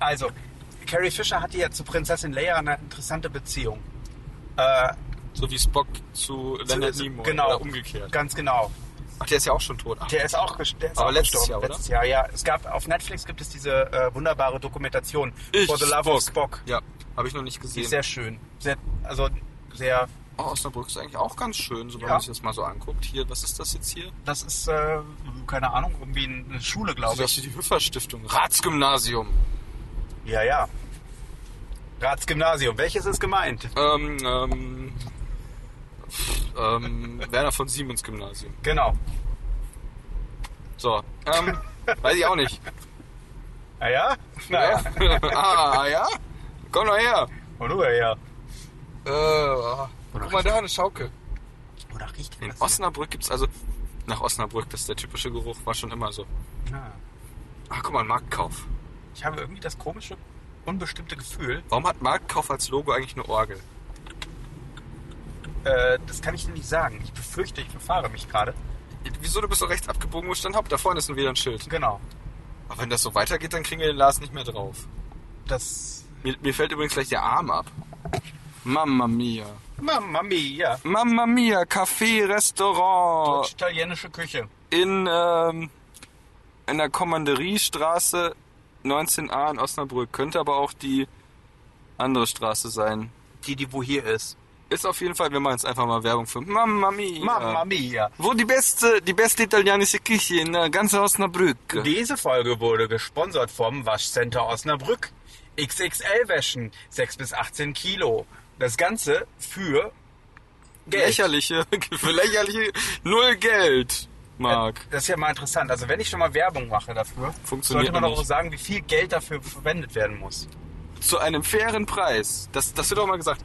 also Carrie Fisher hatte ja zu Prinzessin Leia eine interessante Beziehung. Äh, So wie Spock zu Leonard zu- Nimoy. Genau, Oder umgekehrt. Ganz genau. Ach, der ist ja auch schon tot. Ach, Der ist auch, ges- der ist Aber auch letztes gestorben. Jahr, oder? letztes Jahr, ja. Es gab auf Netflix gibt es diese äh, wunderbare Dokumentation ich, For the Love of Spock. Ja, habe ich noch nicht Die gesehen. ist sehr schön. Sehr, also sehr, oh, Osnabrück ist eigentlich auch ganz schön, so wenn Ja. man sich das mal so anguckt. Hier, was ist das jetzt hier? das ist, äh, keine Ahnung, irgendwie eine Schule, glaube ich. wie die Hüffer-Stiftung. Ratsgymnasium. Ja, ja. Ratsgymnasium. Welches ist gemeint? Ähm, ähm, ähm, Werner von Siemens Gymnasium. Genau. So, ähm, weiß ich auch nicht. Ah ja? Naja. ah, ja? Komm doch her. Und du ja. Äh, guck mal da, eine Schaukel. Oder riecht In das? Osnabrück gibt's also, nach Osnabrück, das ist der typische Geruch, war schon immer so. Ja. Ach, guck mal, ein Marktkauf. Ich habe irgendwie das komische, unbestimmte Gefühl, Warum hat Marktkauf als Logo eigentlich eine Orgel? äh, das kann ich dir nicht sagen. Ich befürchte, ich verfahre mich gerade. Wieso, du bist doch rechts abgebogen, wo stand Haupt? Da vorne ist nun wieder ein Schild. Genau. Aber wenn das so weitergeht, dann kriegen wir den Lars nicht mehr drauf. Das. Mir, mir fällt übrigens gleich der Arm ab. Mamma mia. Mamma mia. Mamma mia, Café, Restaurant. Deutsch-italienische Küche. in, ähm, in der Kommanderiestraße 19a in Osnabrück. Könnte aber auch die andere Straße sein. Die, die wo hier ist. Ist auf jeden Fall, wir machen jetzt einfach mal Werbung für Mamma Mia. Mamma mia. Wo die beste, die beste italienische Küche in äh, ganz Osnabrück. Diese Folge wurde gesponsert vom Waschcenter Osnabrück. XXL Wäschen, 6 bis 18 Kilo. Das Ganze für Geld. Lächerliche, für lächerliche null Geld, Marc. Das ist ja mal interessant. Also wenn ich schon mal Werbung mache dafür, Funktioniert sollte man doch auch sagen, wie viel Geld dafür verwendet werden muss. Zu einem fairen Preis. Das, das wird auch mal gesagt.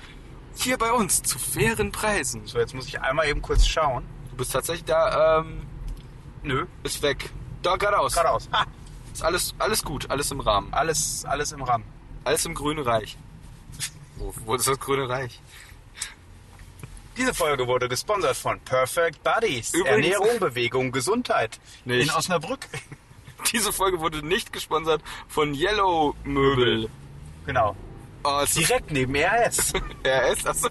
Hier bei uns, zu fairen Preisen. So, jetzt muss ich einmal eben kurz schauen. Du bist tatsächlich da, ähm, Nö, ist weg. Da geradeaus. geradeaus. Ha, Ist alles, alles gut, alles im Rahmen. alles, alles im Rahmen. Alles im Grünen Reich. Wo, wo ist das Grüne Reich? Diese Folge wurde gesponsert von Perfect Buddies. Übrigens- Ernährung, Bewegung, Gesundheit. Nicht. In Osnabrück. Diese Folge wurde nicht gesponsert von Yellow Möbel. Genau. Oh, Direkt neben RS. RS, achso.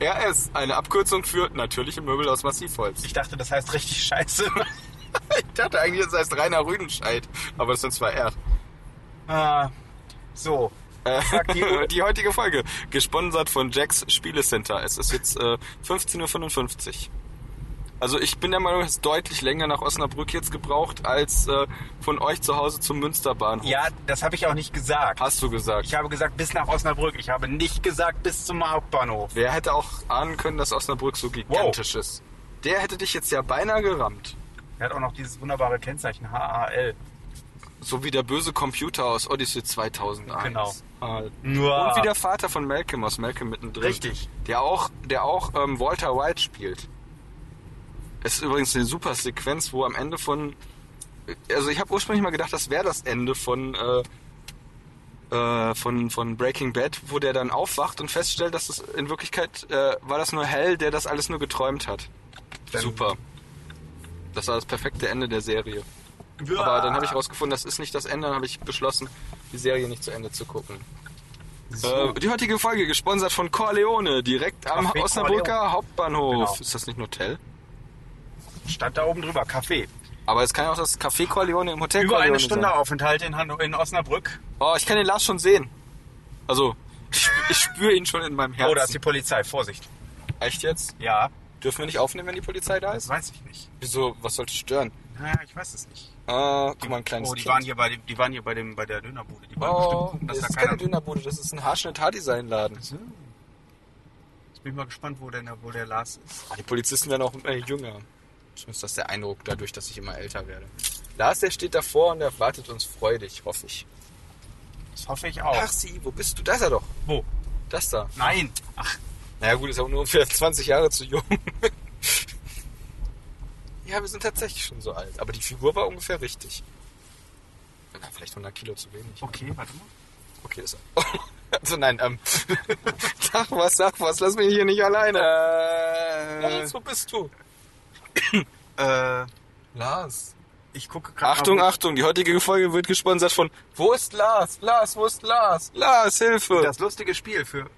RS, eine Abkürzung für natürliche Möbel aus Massivholz. Ich dachte, das heißt richtig scheiße. Ich dachte eigentlich, das heißt Rainer Rüdenscheid, aber das sind zwei R. ah, so. Äh, die Uhr. die heutige Folge, gesponsert von Jacks Spielecenter. Es ist jetzt äh, 15.55 Uhr. Also ich bin der Meinung, es ist deutlich länger nach Osnabrück jetzt gebraucht, als äh, von euch zu Hause zum Münsterbahnhof. Ja, das habe ich auch nicht gesagt. Hast du gesagt. Ich habe gesagt bis nach Osnabrück. Ich habe nicht gesagt bis zum Hauptbahnhof. Wer hätte auch ahnen können, dass Osnabrück so gigantisch ist? Der hätte dich jetzt ja beinahe gerammt. Er hat auch noch dieses wunderbare Kennzeichen HAL. So wie der böse Computer aus Odyssey 2001. Genau. Nur Und wie der Vater von Malcolm aus Malcolm mittendrin. Richtig. Der auch, der auch ähm, Walter White spielt. Es ist übrigens eine super Sequenz, wo am Ende von. Also ich habe ursprünglich mal gedacht, das wäre das Ende von, äh, äh, von, von Breaking Bad, wo der dann aufwacht und feststellt, dass es in Wirklichkeit äh, war das nur Hell, der das alles nur geträumt hat. Dann- super. Das war das perfekte Ende der Serie. Aber dann habe ich rausgefunden, das ist nicht das Ende, dann habe ich beschlossen, die Serie nicht zu Ende zu gucken. So. Äh, die heutige Folge gesponsert von Corleone, direkt am Café Osnabrücker Corleone. Hauptbahnhof. Genau. Ist das nicht ein Hotel? Stand da oben drüber, Café. Aber es kann ja auch das Café Corleone im Hotel Über Corleone eine Stunde sein. Aufenthalt in, Han in Osnabrück. Oh, ich kann den Lars schon sehen. Also, ich, ich spüre ihn schon in meinem Herzen. Oh, da ist die Polizei, Vorsicht. Echt jetzt? Ja, Dürfen wir nicht aufnehmen, wenn die Polizei da ist? weiß ich nicht. Wieso? Was sollte stören? Naja, ich weiß es nicht. Ah, guck mal, ein kleines Oh, die Kind. waren hier bei dem, die waren hier bei dem, bei der Dönerbude. Die waren oh, bestimmt das dass ist da keine. Dönerbude, das ist ein Haarschnitt-Haardesign-Laden. So. Jetzt bin ich mal gespannt, wo der, wo der Lars ist. Ah, die Polizisten werden auch äh, jünger. Zumindest das ist der Eindruck dadurch, dass ich immer älter werde. Lars, der steht davor und der wartet uns freudig, hoffe ich. Das hoffe ich auch. Ach sie, wo bist du? Da ist er doch. wo? Das da. Nein. Ach, Naja gut, ist auch nur ungefähr 20 Jahre zu jung. ja, wir sind tatsächlich schon so alt. Aber die Figur war ungefähr richtig. Na, vielleicht 100 Kilo zu wenig. okay, warte mal. Okay, ist er. Also nein, ähm. sag was, sag was, lass mich hier nicht alleine. Äh, Lars, wo bist du? äh, Lars. ich gucke gerade. Achtung, mal, Achtung, die heutige Folge wird gesponsert von Wo ist Lars? Lars, wo ist Lars? Lars, Hilfe! Das lustige Spiel für.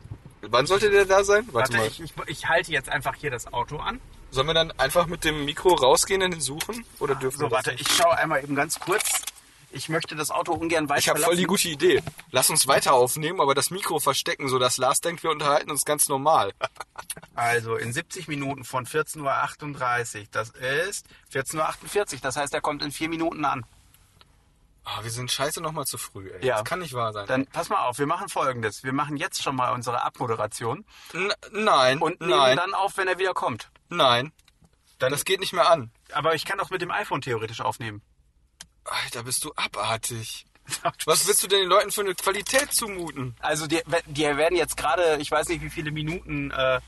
Wann sollte der da sein? Warte, Warte, mal. ich, ich, ich halte jetzt einfach hier das Auto an. Sollen wir dann einfach mit dem Mikro rausgehen und den suchen? Oder dürfen So, wir warte, nicht? ich schaue einmal eben ganz kurz. Ich möchte das Auto ungern weit Ich habe voll die gute Idee. Lass uns weiter aufnehmen, aber das Mikro verstecken, sodass Lars denkt, wir unterhalten uns ganz normal. Also in 70 Minuten von 14.38 Uhr. Das ist 14.48 Uhr. Das heißt, er kommt in vier Minuten an. Ah, wir sind scheiße nochmal zu früh, ey. Ja. Das kann nicht wahr sein. Dann pass mal auf, wir machen folgendes. Wir machen jetzt schon mal unsere Abmoderation N nein, und nehmen nein, dann auf, wenn er wieder kommt. nein. Dann, Das geht nicht mehr an. aber ich kann auch mit dem iPhone theoretisch aufnehmen. Alter, bist du abartig. Was willst du denn den Leuten für eine Qualität zumuten? Also die, die werden jetzt gerade, ich weiß nicht wie viele Minuten. Äh,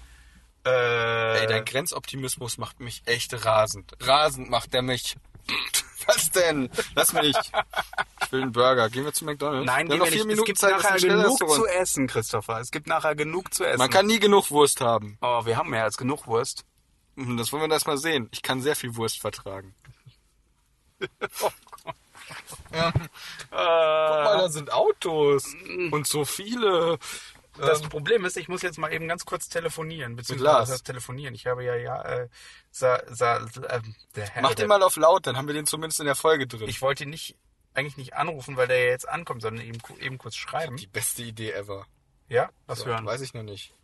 äh, Ey, dein Grenzoptimismus macht mich echt rasend. Rasend macht der mich. Was denn? Lass mich. Ich will einen Burger. Gehen wir zu McDonalds? Nein, wir gehen wir vier nicht. Minuten es gibt Zeit, nachher genug zu essen, Christopher. Es gibt nachher genug zu essen. Man kann nie genug Wurst haben. oh, wir haben mehr als genug Wurst. Hm, Das wollen wir erst mal sehen. Ich kann sehr viel Wurst vertragen. ja, guck mal, da sind Autos. Und so viele. Das Ähm, Problem ist, ich muss jetzt mal eben ganz kurz telefonieren, beziehungsweise telefonieren. Ich habe ja, ja, äh, sa, sa, äh, der Herr, Mach den mal auf laut, dann haben wir den zumindest in der Folge drin. Ich wollte ihn nicht, eigentlich nicht anrufen, weil der ja jetzt ankommt, sondern eben, eben kurz schreiben. Die beste Idee ever. Ja, was So, hören? weiß ich noch nicht.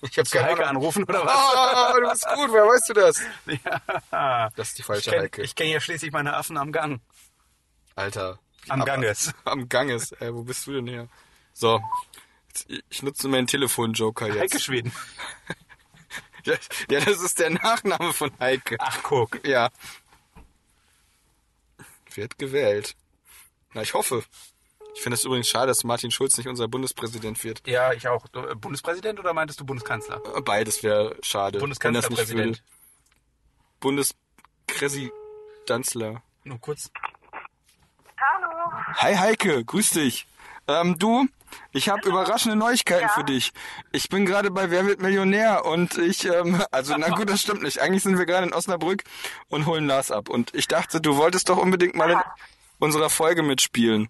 Ich hab's Soll Heike anrufen oder was? Ah, du bist gut, wer weißt du das? Ja. Das ist die Ich falsche kenne Heike. kenn ja schließlich meine Affen am Gang. Alter. Am Ganges. Am Ganges. Äh, wo bist du denn her? So. Ich nutze meinen Telefon-Joker jetzt. Heike Schweden. Ja, ja, das ist der Nachname von Heike. Ach, guck. Ja. Wird gewählt. Na, ich hoffe. Ich finde es übrigens schade, dass Martin Schulz nicht unser Bundespräsident wird. Ja, ich auch. Du, äh, Bundespräsident oder meintest du Bundeskanzler? Äh, Beides wäre schade. Bundeskanzlerpräsident. Bundeskresidanzler. Nur kurz. Hallo. Hi Heike, grüß dich. Ähm, du, ich habe überraschende Neuigkeiten Ja. für dich. Ich bin gerade bei Wer wird Millionär und ich, ähm, also na gut, das stimmt nicht. Eigentlich sind wir gerade in Osnabrück und holen Lars ab. Und ich dachte, du wolltest doch unbedingt mal in unserer Folge mitspielen.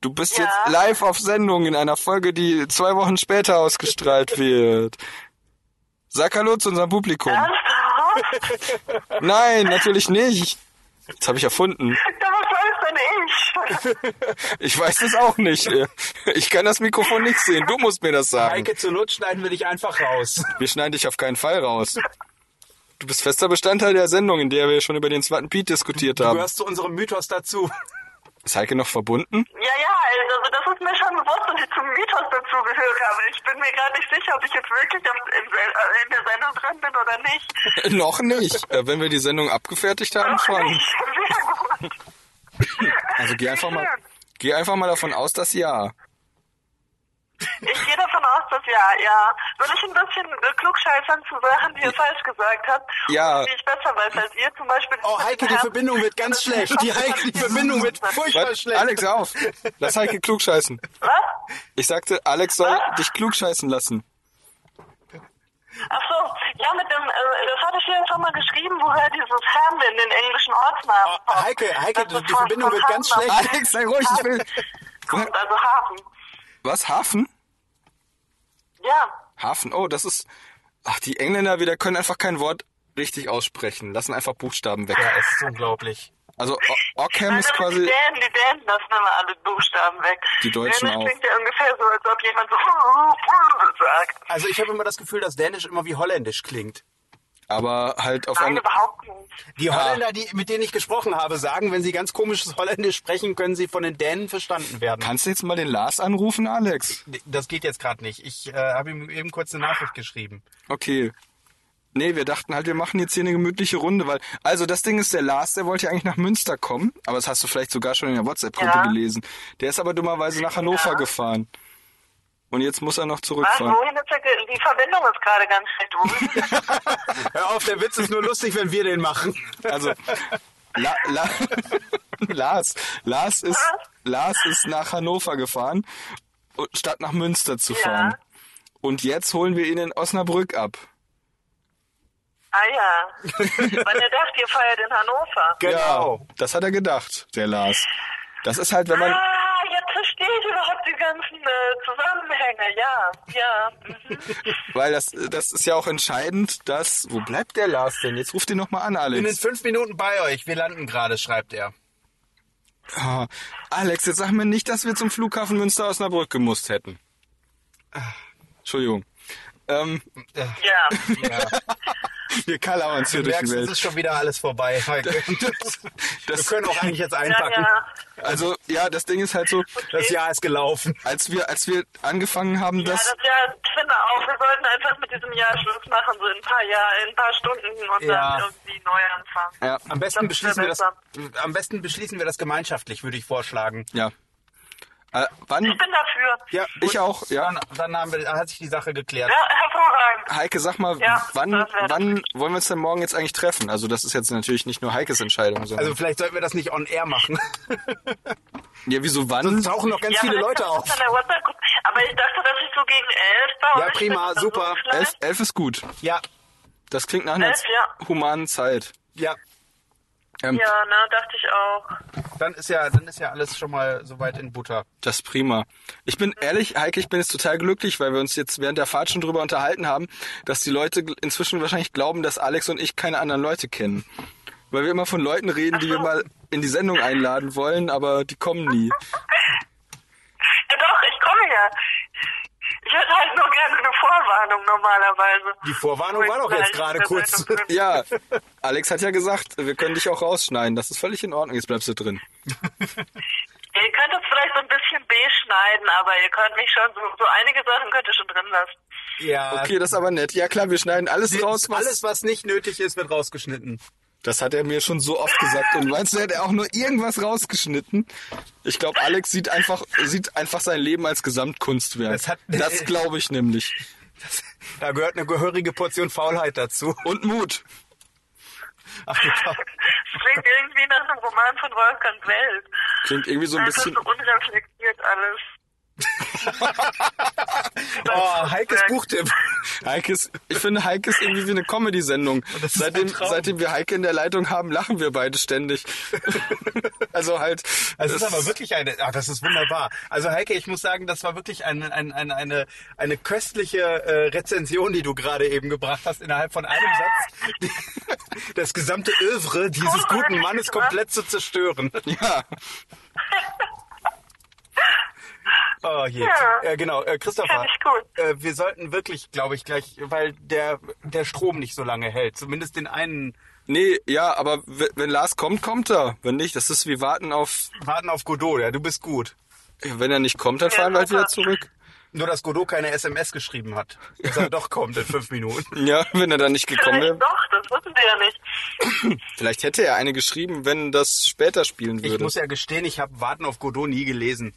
Du bist Ja. jetzt live auf Sendung in einer Folge, die zwei Wochen später ausgestrahlt wird. Sag Hallo zu unserem Publikum. Ernsthaft? Nein, natürlich nicht. Das habe ich erfunden. Denn ich? Ich weiß es auch nicht. Ich kann das Mikrofon nicht sehen. Du musst mir das sagen. Heike zur Not schneiden wir dich einfach raus. Wir schneiden dich auf keinen Fall raus. Du bist fester Bestandteil der Sendung, in der wir schon über den zweiten Pete diskutiert Du haben. gehörst zu unserem Mythos dazu. Ist Heike noch verbunden? Ja, ja, also das ist mir schon bewusst, dass ich zum Mythos dazu gehört habe. Ich bin mir gerade nicht sicher, ob ich jetzt wirklich in, in der Sendung drin bin oder nicht. noch nicht. Äh, Wenn wir die Sendung abgefertigt haben, schon. Also geh einfach mal, geh einfach mal davon aus, dass ja. Ich gehe davon aus, dass ja, ja. Soll ich ein bisschen klugscheißern zu Sachen, die ihr falsch gesagt habt? Ja. Und die ich besser weiß als ihr, zum Beispiel... Oh, Heike, die Verbindung wird ganz schlecht. Die Heike, die Verbindung wird furchtbar Was? schlecht. Alex, auf! Lass Heike klugscheißen. Was? Ich sagte, Alex soll dich klugscheißen lassen. Ach so, ja, mit dem, äh, das hatte ich jedenfalls schon mal geschrieben, woher dieses Ham in den englischen Ortsnamen Oh, kommt. Heike, Heike, die- die Verbindung wird ganz Hafen schlecht. Alex, sei ruhig, ich will. Kommt, also Hafen. Was? Hafen? Ja. Hafen? Oh, das ist. Ach, die Engländer wieder können einfach kein Wort richtig aussprechen. Lassen einfach Buchstaben weg. Ja, es ist unglaublich. Also Ockham Nein, ist das die quasi. Dänen, die Dänen lassen immer alle Buchstaben weg. Die Deutschen Dänisch auch. klingt ja ungefähr so, als ob jemand so sagt. Also ich habe immer das Gefühl, dass Dänisch immer wie Holländisch klingt. Aber halt auf Nein, eine. überhaupt nicht. Die Holländer, die, mit denen ich gesprochen habe, sagen, wenn sie ganz komisches Holländisch sprechen, können sie von den Dänen verstanden werden. Kannst du jetzt mal den Lars anrufen, Alex? Das geht jetzt gerade nicht. Ich äh, habe ihm eben kurz eine Nachricht geschrieben. Okay. Nee, wir dachten halt, wir machen jetzt hier eine gemütliche Runde, weil, also das Ding ist, der Lars, der wollte ja eigentlich nach Münster kommen, aber das hast du vielleicht sogar schon in der WhatsApp-Gruppe Ja. gelesen. Der ist aber dummerweise nach Hannover Ja. gefahren. Und jetzt muss er noch Was? zurückfahren. Wohin ist Ge- die Verbindung ist gerade ganz schlecht. Hör auf, der Witz ist nur lustig, wenn wir den machen. Also, La, La, Lars, Lars ist, Was? Lars ist nach Hannover gefahren, statt nach Münster zu Ja. fahren. Und jetzt holen wir ihn in Osnabrück ab. Ah ja. Weil er dachte, ihr feiert in Hannover. Genau. Ja, das hat er gedacht, der Lars. Das ist halt, wenn man, Ah, jetzt verstehe ich überhaupt die ganzen äh, Zusammenhänge. Ja, ja. Mhm. weil das, das ist ja auch entscheidend, dass, wo bleibt der Lars denn? Jetzt ruft ihn noch mal an, Ich bin in Alex. fünf Minuten bei euch. Wir landen gerade, schreibt er. Ah, Alex, jetzt sag mir nicht, dass wir zum Flughafen Münster-Osnabrück gemusst hätten. Entschuldigung. Ähm, Ja. Ja. wir kalauern uns hier Du durch die merkst, es Welt. ist schon wieder alles vorbei. Heike. wir Das, können auch eigentlich jetzt Ja, einpacken. ja. also, ja, das Ding ist halt so, Das Jahr ist gelaufen. als wir, als wir angefangen haben, Ja, das, das Jahr, ich finde auch, wir sollten einfach mit diesem Jahr Schluss machen, so in ein paar Jahren, in ein paar Stunden und Ja. dann irgendwie neu anfangen. ja, Am besten, Das beschließen wir das, am besten beschließen wir das gemeinschaftlich, würde ich vorschlagen. ja. Äh, wann, Ich bin dafür. Ja, ich auch, ja. Dann, dann haben wir, hat sich die Sache geklärt. Ja, hervorragend. Heike, sag mal, Ja, wann, wann wollen wir uns denn morgen jetzt eigentlich treffen? Also das ist jetzt natürlich nicht nur Heikes Entscheidung, sondern, Also vielleicht sollten wir das nicht on air machen. ja, wieso wann? Sonst tauchen noch ganz ja, viele Leute auf. Aber ich dachte, dass ich so gegen elf bei Ja, prima, super. So? Elf, elf ist gut. Ja, Das klingt nach einer Elf, ja. humanen Zeit. ja. Ähm, Ja, ne, dachte ich auch. Dann ist ja, dann ist ja alles schon mal soweit in Butter. Das ist prima. Ich bin ehrlich, Heike, ich bin jetzt total glücklich, weil wir uns jetzt während der Fahrt schon drüber unterhalten haben, dass die Leute inzwischen wahrscheinlich glauben, dass Alex und ich keine anderen Leute kennen. Weil wir immer von Leuten reden, die wir mal in die Sendung einladen wollen, aber die kommen nie. Ja doch, ich komme ja. Ich hätte halt nur gerne eine Vorwarnung normalerweise. Die Vorwarnung war doch jetzt gerade kurz. Ja, Alex hat ja gesagt, wir können dich auch rausschneiden. Das ist völlig in Ordnung. Jetzt bleibst du drin. Ihr könnt es vielleicht so ein bisschen beschneiden, aber ihr könnt mich schon, so, so einige Sachen könnt ihr schon drin lassen. Ja. Okay, das ist aber nett. Ja klar, wir schneiden alles raus, was... Alles, was nicht nötig ist, wird rausgeschnitten. Das hat er mir schon so oft gesagt. Und meinst du, hätte er auch nur irgendwas rausgeschnitten? Ich glaube, Alex sieht einfach, sieht einfach sein Leben als Gesamtkunstwerk. Das hat- das glaube ich nämlich. Da gehört eine gehörige Portion Faulheit dazu. Und Mut. Ach du. Das klingt irgendwie nach einem Roman von Wolfgang Welt. Klingt irgendwie so ein Das ist bisschen. so unreflektiert alles. Oh, Heikes Buchtipp. Heikes, ich finde Heike ist irgendwie wie eine Comedy-Sendung. das ist Seitdem, seitdem wir Heike in der Leitung haben, lachen wir beide ständig. also halt. Es ist aber wirklich eine, ach, das ist wunderbar. Also Heike, ich muss sagen, das war wirklich eine, eine, eine, eine, eine köstliche äh, Rezension, die du gerade eben gebracht hast, innerhalb von einem Satz. Die, das gesamte Övre dieses guten Mannes komplett zu zerstören. Ja. Oh je. Ja. Äh, genau, äh, Christopher. Finde ich gut. Äh, wir sollten wirklich, glaube ich, gleich, weil der, der Strom nicht so lange hält. Zumindest den einen Nee, ja, aber wenn Lars kommt, kommt er. Wenn nicht, das ist wie warten auf. warten auf Godot. Ja, du bist gut. Wenn er nicht kommt, dann fahren wir halt wieder zurück. Nur, dass Godot keine SMS geschrieben hat. Dass er doch kommt in fünf Minuten. Ja, wenn er dann nicht gekommen wäre. doch, das wissen wir ja nicht. Vielleicht hätte er eine geschrieben, wenn das später spielen würde. Ich muss ja gestehen, ich habe Warten auf Godot nie gelesen.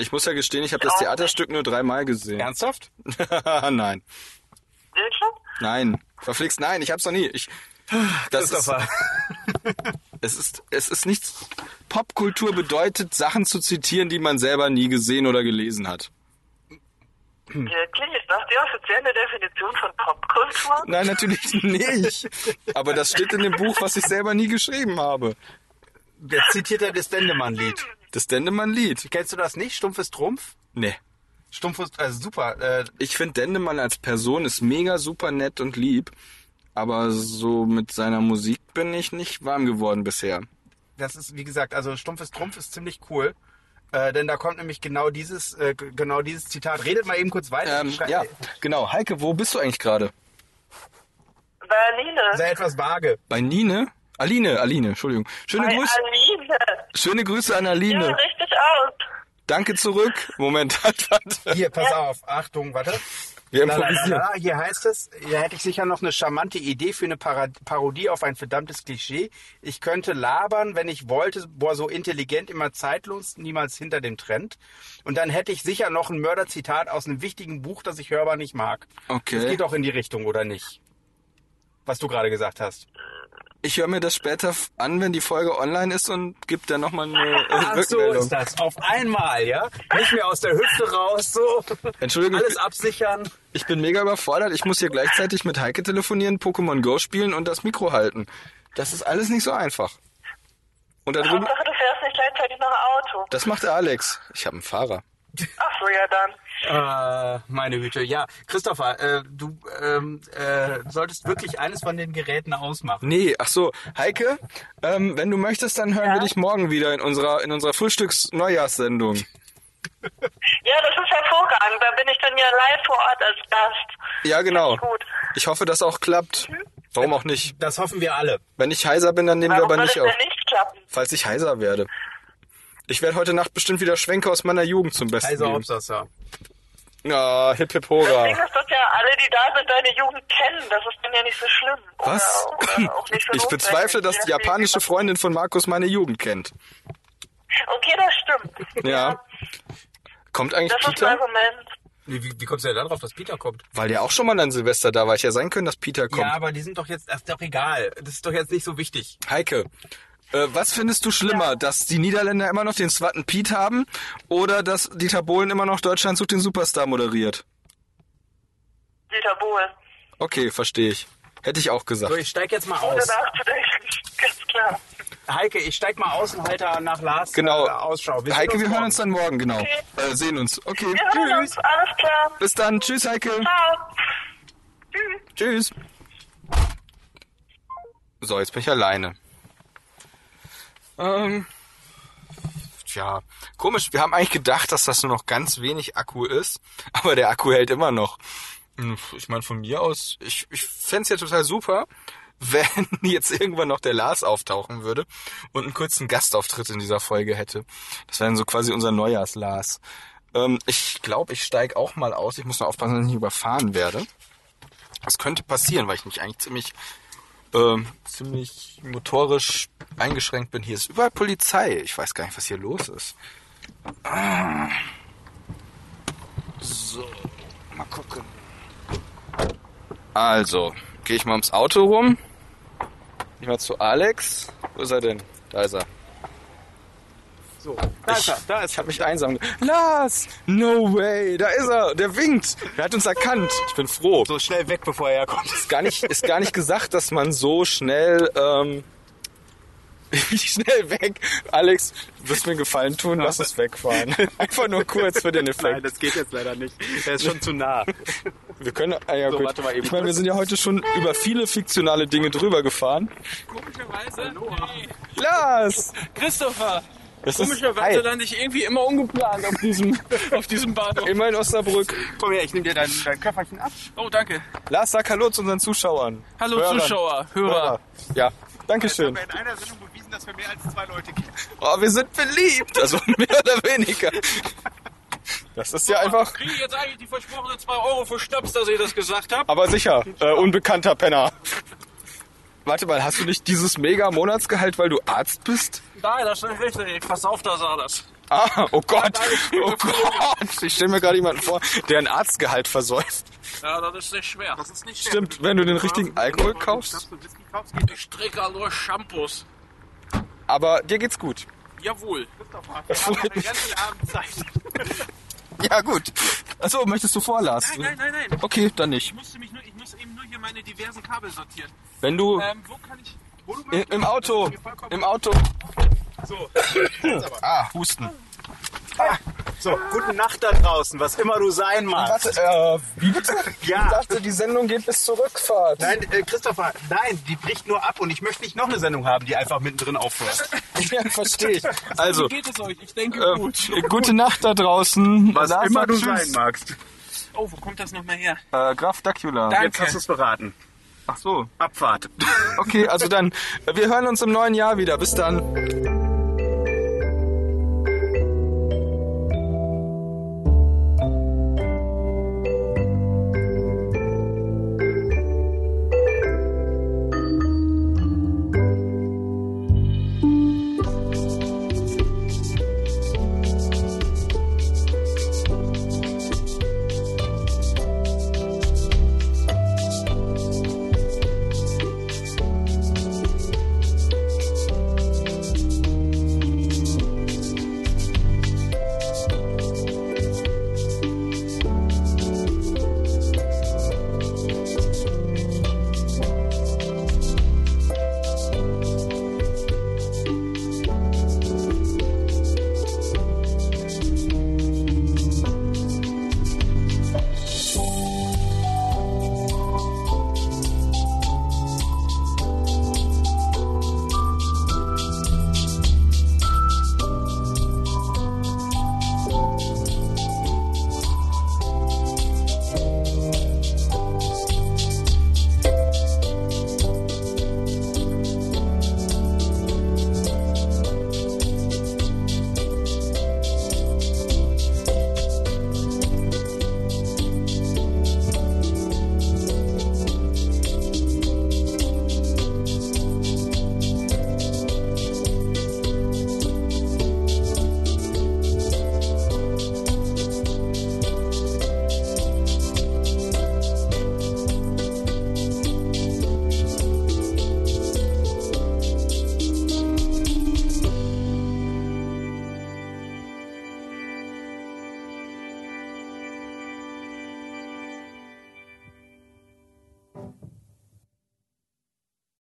Ich muss ja gestehen, ich habe das Theaterstück nur dreimal gesehen. Ernsthaft? nein. Wirklich? Nein. Verflixt, nein, ich hab's noch nie. Ich, das ist, es ist, es ist nichts. Popkultur bedeutet, Sachen zu zitieren, die man selber nie gesehen oder gelesen hat. Wirklich? das die offizielle Definition von Popkultur? Nein, natürlich nicht. Aber das steht in dem Buch, was ich selber nie geschrieben habe. Jetzt zitiert er das Dendemann-Lied. Das Dendemann-Lied. Kennst du das nicht? Stumpf ist Trumpf? Nee. Stumpf ist, also super. Äh, Ich finde Dendemann als Person ist mega super nett und lieb. Aber so mit seiner Musik bin ich nicht warm geworden bisher. das ist, wie gesagt, also Stumpf ist Trumpf ist ziemlich cool. Äh, denn da kommt nämlich genau dieses, äh, genau dieses Zitat. Redet mal eben kurz weiter. Ähm, ja, genau. Heike, wo bist du eigentlich gerade? Berline. Sei etwas vage. Bei Nine? Aline, Aline, Entschuldigung. Schöne Bei Grüße, Aline. Schöne Grüße an Ja, Aline. richtig aus. Danke zurück. Moment, halt, warte. Hier, pass auf. Achtung, warte. Wir La, la, la, improvisieren. la. Hier heißt es, hier hätte ich sicher noch eine charmante Idee für eine Parodie auf ein verdammtes Klischee. Ich könnte labern, wenn ich wollte, boah, so intelligent, immer zeitlos, niemals hinter dem Trend. Und dann hätte ich sicher noch ein Mörderzitat aus einem wichtigen Buch, das ich hörbar nicht mag. Das Okay. geht doch in die Richtung, oder nicht? Was du gerade gesagt hast. Ich höre mir das später an, wenn die Folge online ist und gebe dann nochmal eine äh, Ach so Rückmeldung. ist das. Auf einmal, ja? Nicht mehr aus der Hüfte raus, so. Entschuldigung, Alles absichern. ich bin mega überfordert. Ich muss hier gleichzeitig mit Heike telefonieren, Pokémon Go spielen und das Mikro halten. Das ist alles nicht so einfach. Und da drüben, Hauptsache, du fährst nicht gleichzeitig noch Auto. das macht Alex. Ich habe einen Fahrer. Ach so, ja dann. Äh, meine Güte. Ja, Christopher, äh, du ähm, äh, solltest wirklich eines von den Geräten ausmachen. Nee, ach so. Heike, ähm, wenn du möchtest, dann hören Ja? wir dich morgen wieder in unserer, in unserer Frühstücks-Neujahrssendung. Ja, das ist hervorragend. Da bin ich dann ja live vor Ort als Gast. Ja, genau. Gut. Ich hoffe, das auch klappt. Warum auch nicht? Das hoffen wir alle. Wenn ich heiser bin, dann nehmen wir Warum aber soll es nicht auf. nicht klappen? Falls ich heiser werde. Ich werde heute Nacht bestimmt wieder Schwenke aus meiner Jugend zum Besten Also geben. Hauptsache, ja. Ja, hip hip Das Ding ist, dass ja alle, die da sind, deine Jugend kennen. Das ist dann ja nicht so schlimm. Was? Oder, oder auch nicht so Ich bezweifle, dass die japanische Freundin von Markus meine Jugend kennt. Okay, das stimmt. Ja. Kommt eigentlich Das ist ein Peter? Argument. Wie, wie, wie kommst du denn darauf, dass Peter kommt? Weil der auch schon mal an Silvester da war. Ich ja sein können, dass Peter kommt. Ja, aber die sind doch jetzt, das ist doch egal. Das ist doch jetzt nicht so wichtig. Heike, äh, was findest du schlimmer, dass die Niederländer immer noch den Swatten Pete haben oder dass Dieter Bohlen immer noch Deutschland sucht den Superstar moderiert? Dieter Bohlen. Okay, verstehe ich. Hätte ich auch gesagt. So, ich steig jetzt mal aus. Ganz klar. Heike, ich steig mal aus und halte nach Lars Genau. äh, Ausschau. Wir Heike, wir hören morgen. uns dann morgen, genau. Äh, sehen uns. Okay, Wir hören uns. tschüss. Alles klar. Bis dann. Tschüss, Heike. Ciao. Tschüss. Tschüss. So, jetzt bin ich alleine. Ähm, tja, komisch. Wir haben eigentlich gedacht, dass das nur noch ganz wenig Akku ist, aber der Akku hält immer noch. Hm, Ich meine, von mir aus, ich, ich fände ja total super, wenn jetzt irgendwann noch der Lars auftauchen würde und einen kurzen Gastauftritt in dieser Folge hätte. Das wäre dann so quasi unser Neujahrs-Lars. Ähm, ich glaube, ich steige auch mal aus. Ich muss nur aufpassen, dass ich nicht überfahren werde. Das könnte passieren, weil ich mich eigentlich ziemlich, ähm, ziemlich motorisch eingeschränkt bin. Hier ist überall Polizei. Ich weiß gar nicht, was hier los ist. So, mal gucken. Also, gehe ich mal ums Auto rum. Ich mal zu Alex. Wo ist er denn? Da ist er. So, da ist er, da ist Ich habe mich einsam. Lars! No way! Da ist er! Der winkt! Der hat uns erkannt. Ich bin froh. so schnell weg, bevor er kommt. Ist gar nicht, ist gar nicht gesagt, dass man so schnell, ähm, wie schnell weg. Alex, du wirst mir einen Gefallen tun, lass uns wegfahren. Einfach nur kurz für den Effekt. das geht jetzt leider nicht. Er ist schon zu nah. Wir können, ah ja So, gut. warte mal eben ich meine, wir sind ja heute schon über viele fiktionale Dinge drüber gefahren. Komischerweise, hey, Lars! Christopher, Das ist, komischerweise hi, lande ich irgendwie immer ungeplant auf diesem, auf diesem Bahnhof. immer in Osnabrück. Komm her, ich nehme dir dein, dein Köfferchen ab. Oh, danke. Lars, sag Hallo zu unseren Zuschauern. Hallo Hörern. Zuschauer, Hörer. Ja, Dankeschön. in einer Sendung bewiesen, dass wir mehr als zwei Leute kennen. Oh, wir sind beliebt. Also mehr oder weniger. Das ist ja einfach, Kriege ich jetzt eigentlich die versprochenen 2 Euro für Schnaps, dass ich das gesagt habe? aber sicher, äh, unbekannter Penner. Warte mal, hast du nicht dieses mega Monatsgehalt, weil du Arzt bist? Nein, das ist nicht richtig. Ich versauf das alles. Ah, oh Gott, oh Gott. Ich stelle mir gerade jemanden vor, der ein Arztgehalt versäuft. Ja, das ist nicht schwer. Das ist nicht Stimmt, wenn du den richtigen Alkohol kaufst. Ich stricke nur Shampoos. Aber dir geht's gut. Jawohl. Das freut mich. ganzen Abend Zeit. Ja, gut. Achso, möchtest du Vorlass? Nein, nein, nein, nein. Okay, dann nicht. Ich musste mich nur, ich muss eben nur hier meine diversen Kabel sortieren. Wenn du Ähm, wo kann ich. Im das Auto, im Auto. So. Ah, Husten. So, gute Nacht da draußen, was immer du sein magst. Warte, äh, wie bitte? Ja. Ich dachte, die Sendung geht bis zur Rückfahrt. Nein, äh, Christopher, nein, die bricht nur ab und ich möchte nicht noch eine Sendung haben, die einfach mittendrin aufhört. Ja, verstehe ich. Also, Wie geht es euch? Ich denke äh, gut. gute Nacht da draußen. Was immer du Tschüss. sein magst. Oh, wo kommt das nochmal her? Äh, Graf Dacula. Danke. Jetzt hast du es beraten. Ach so. Abfahrt. Okay, also dann, wir hören uns im neuen Jahr wieder. Bis dann.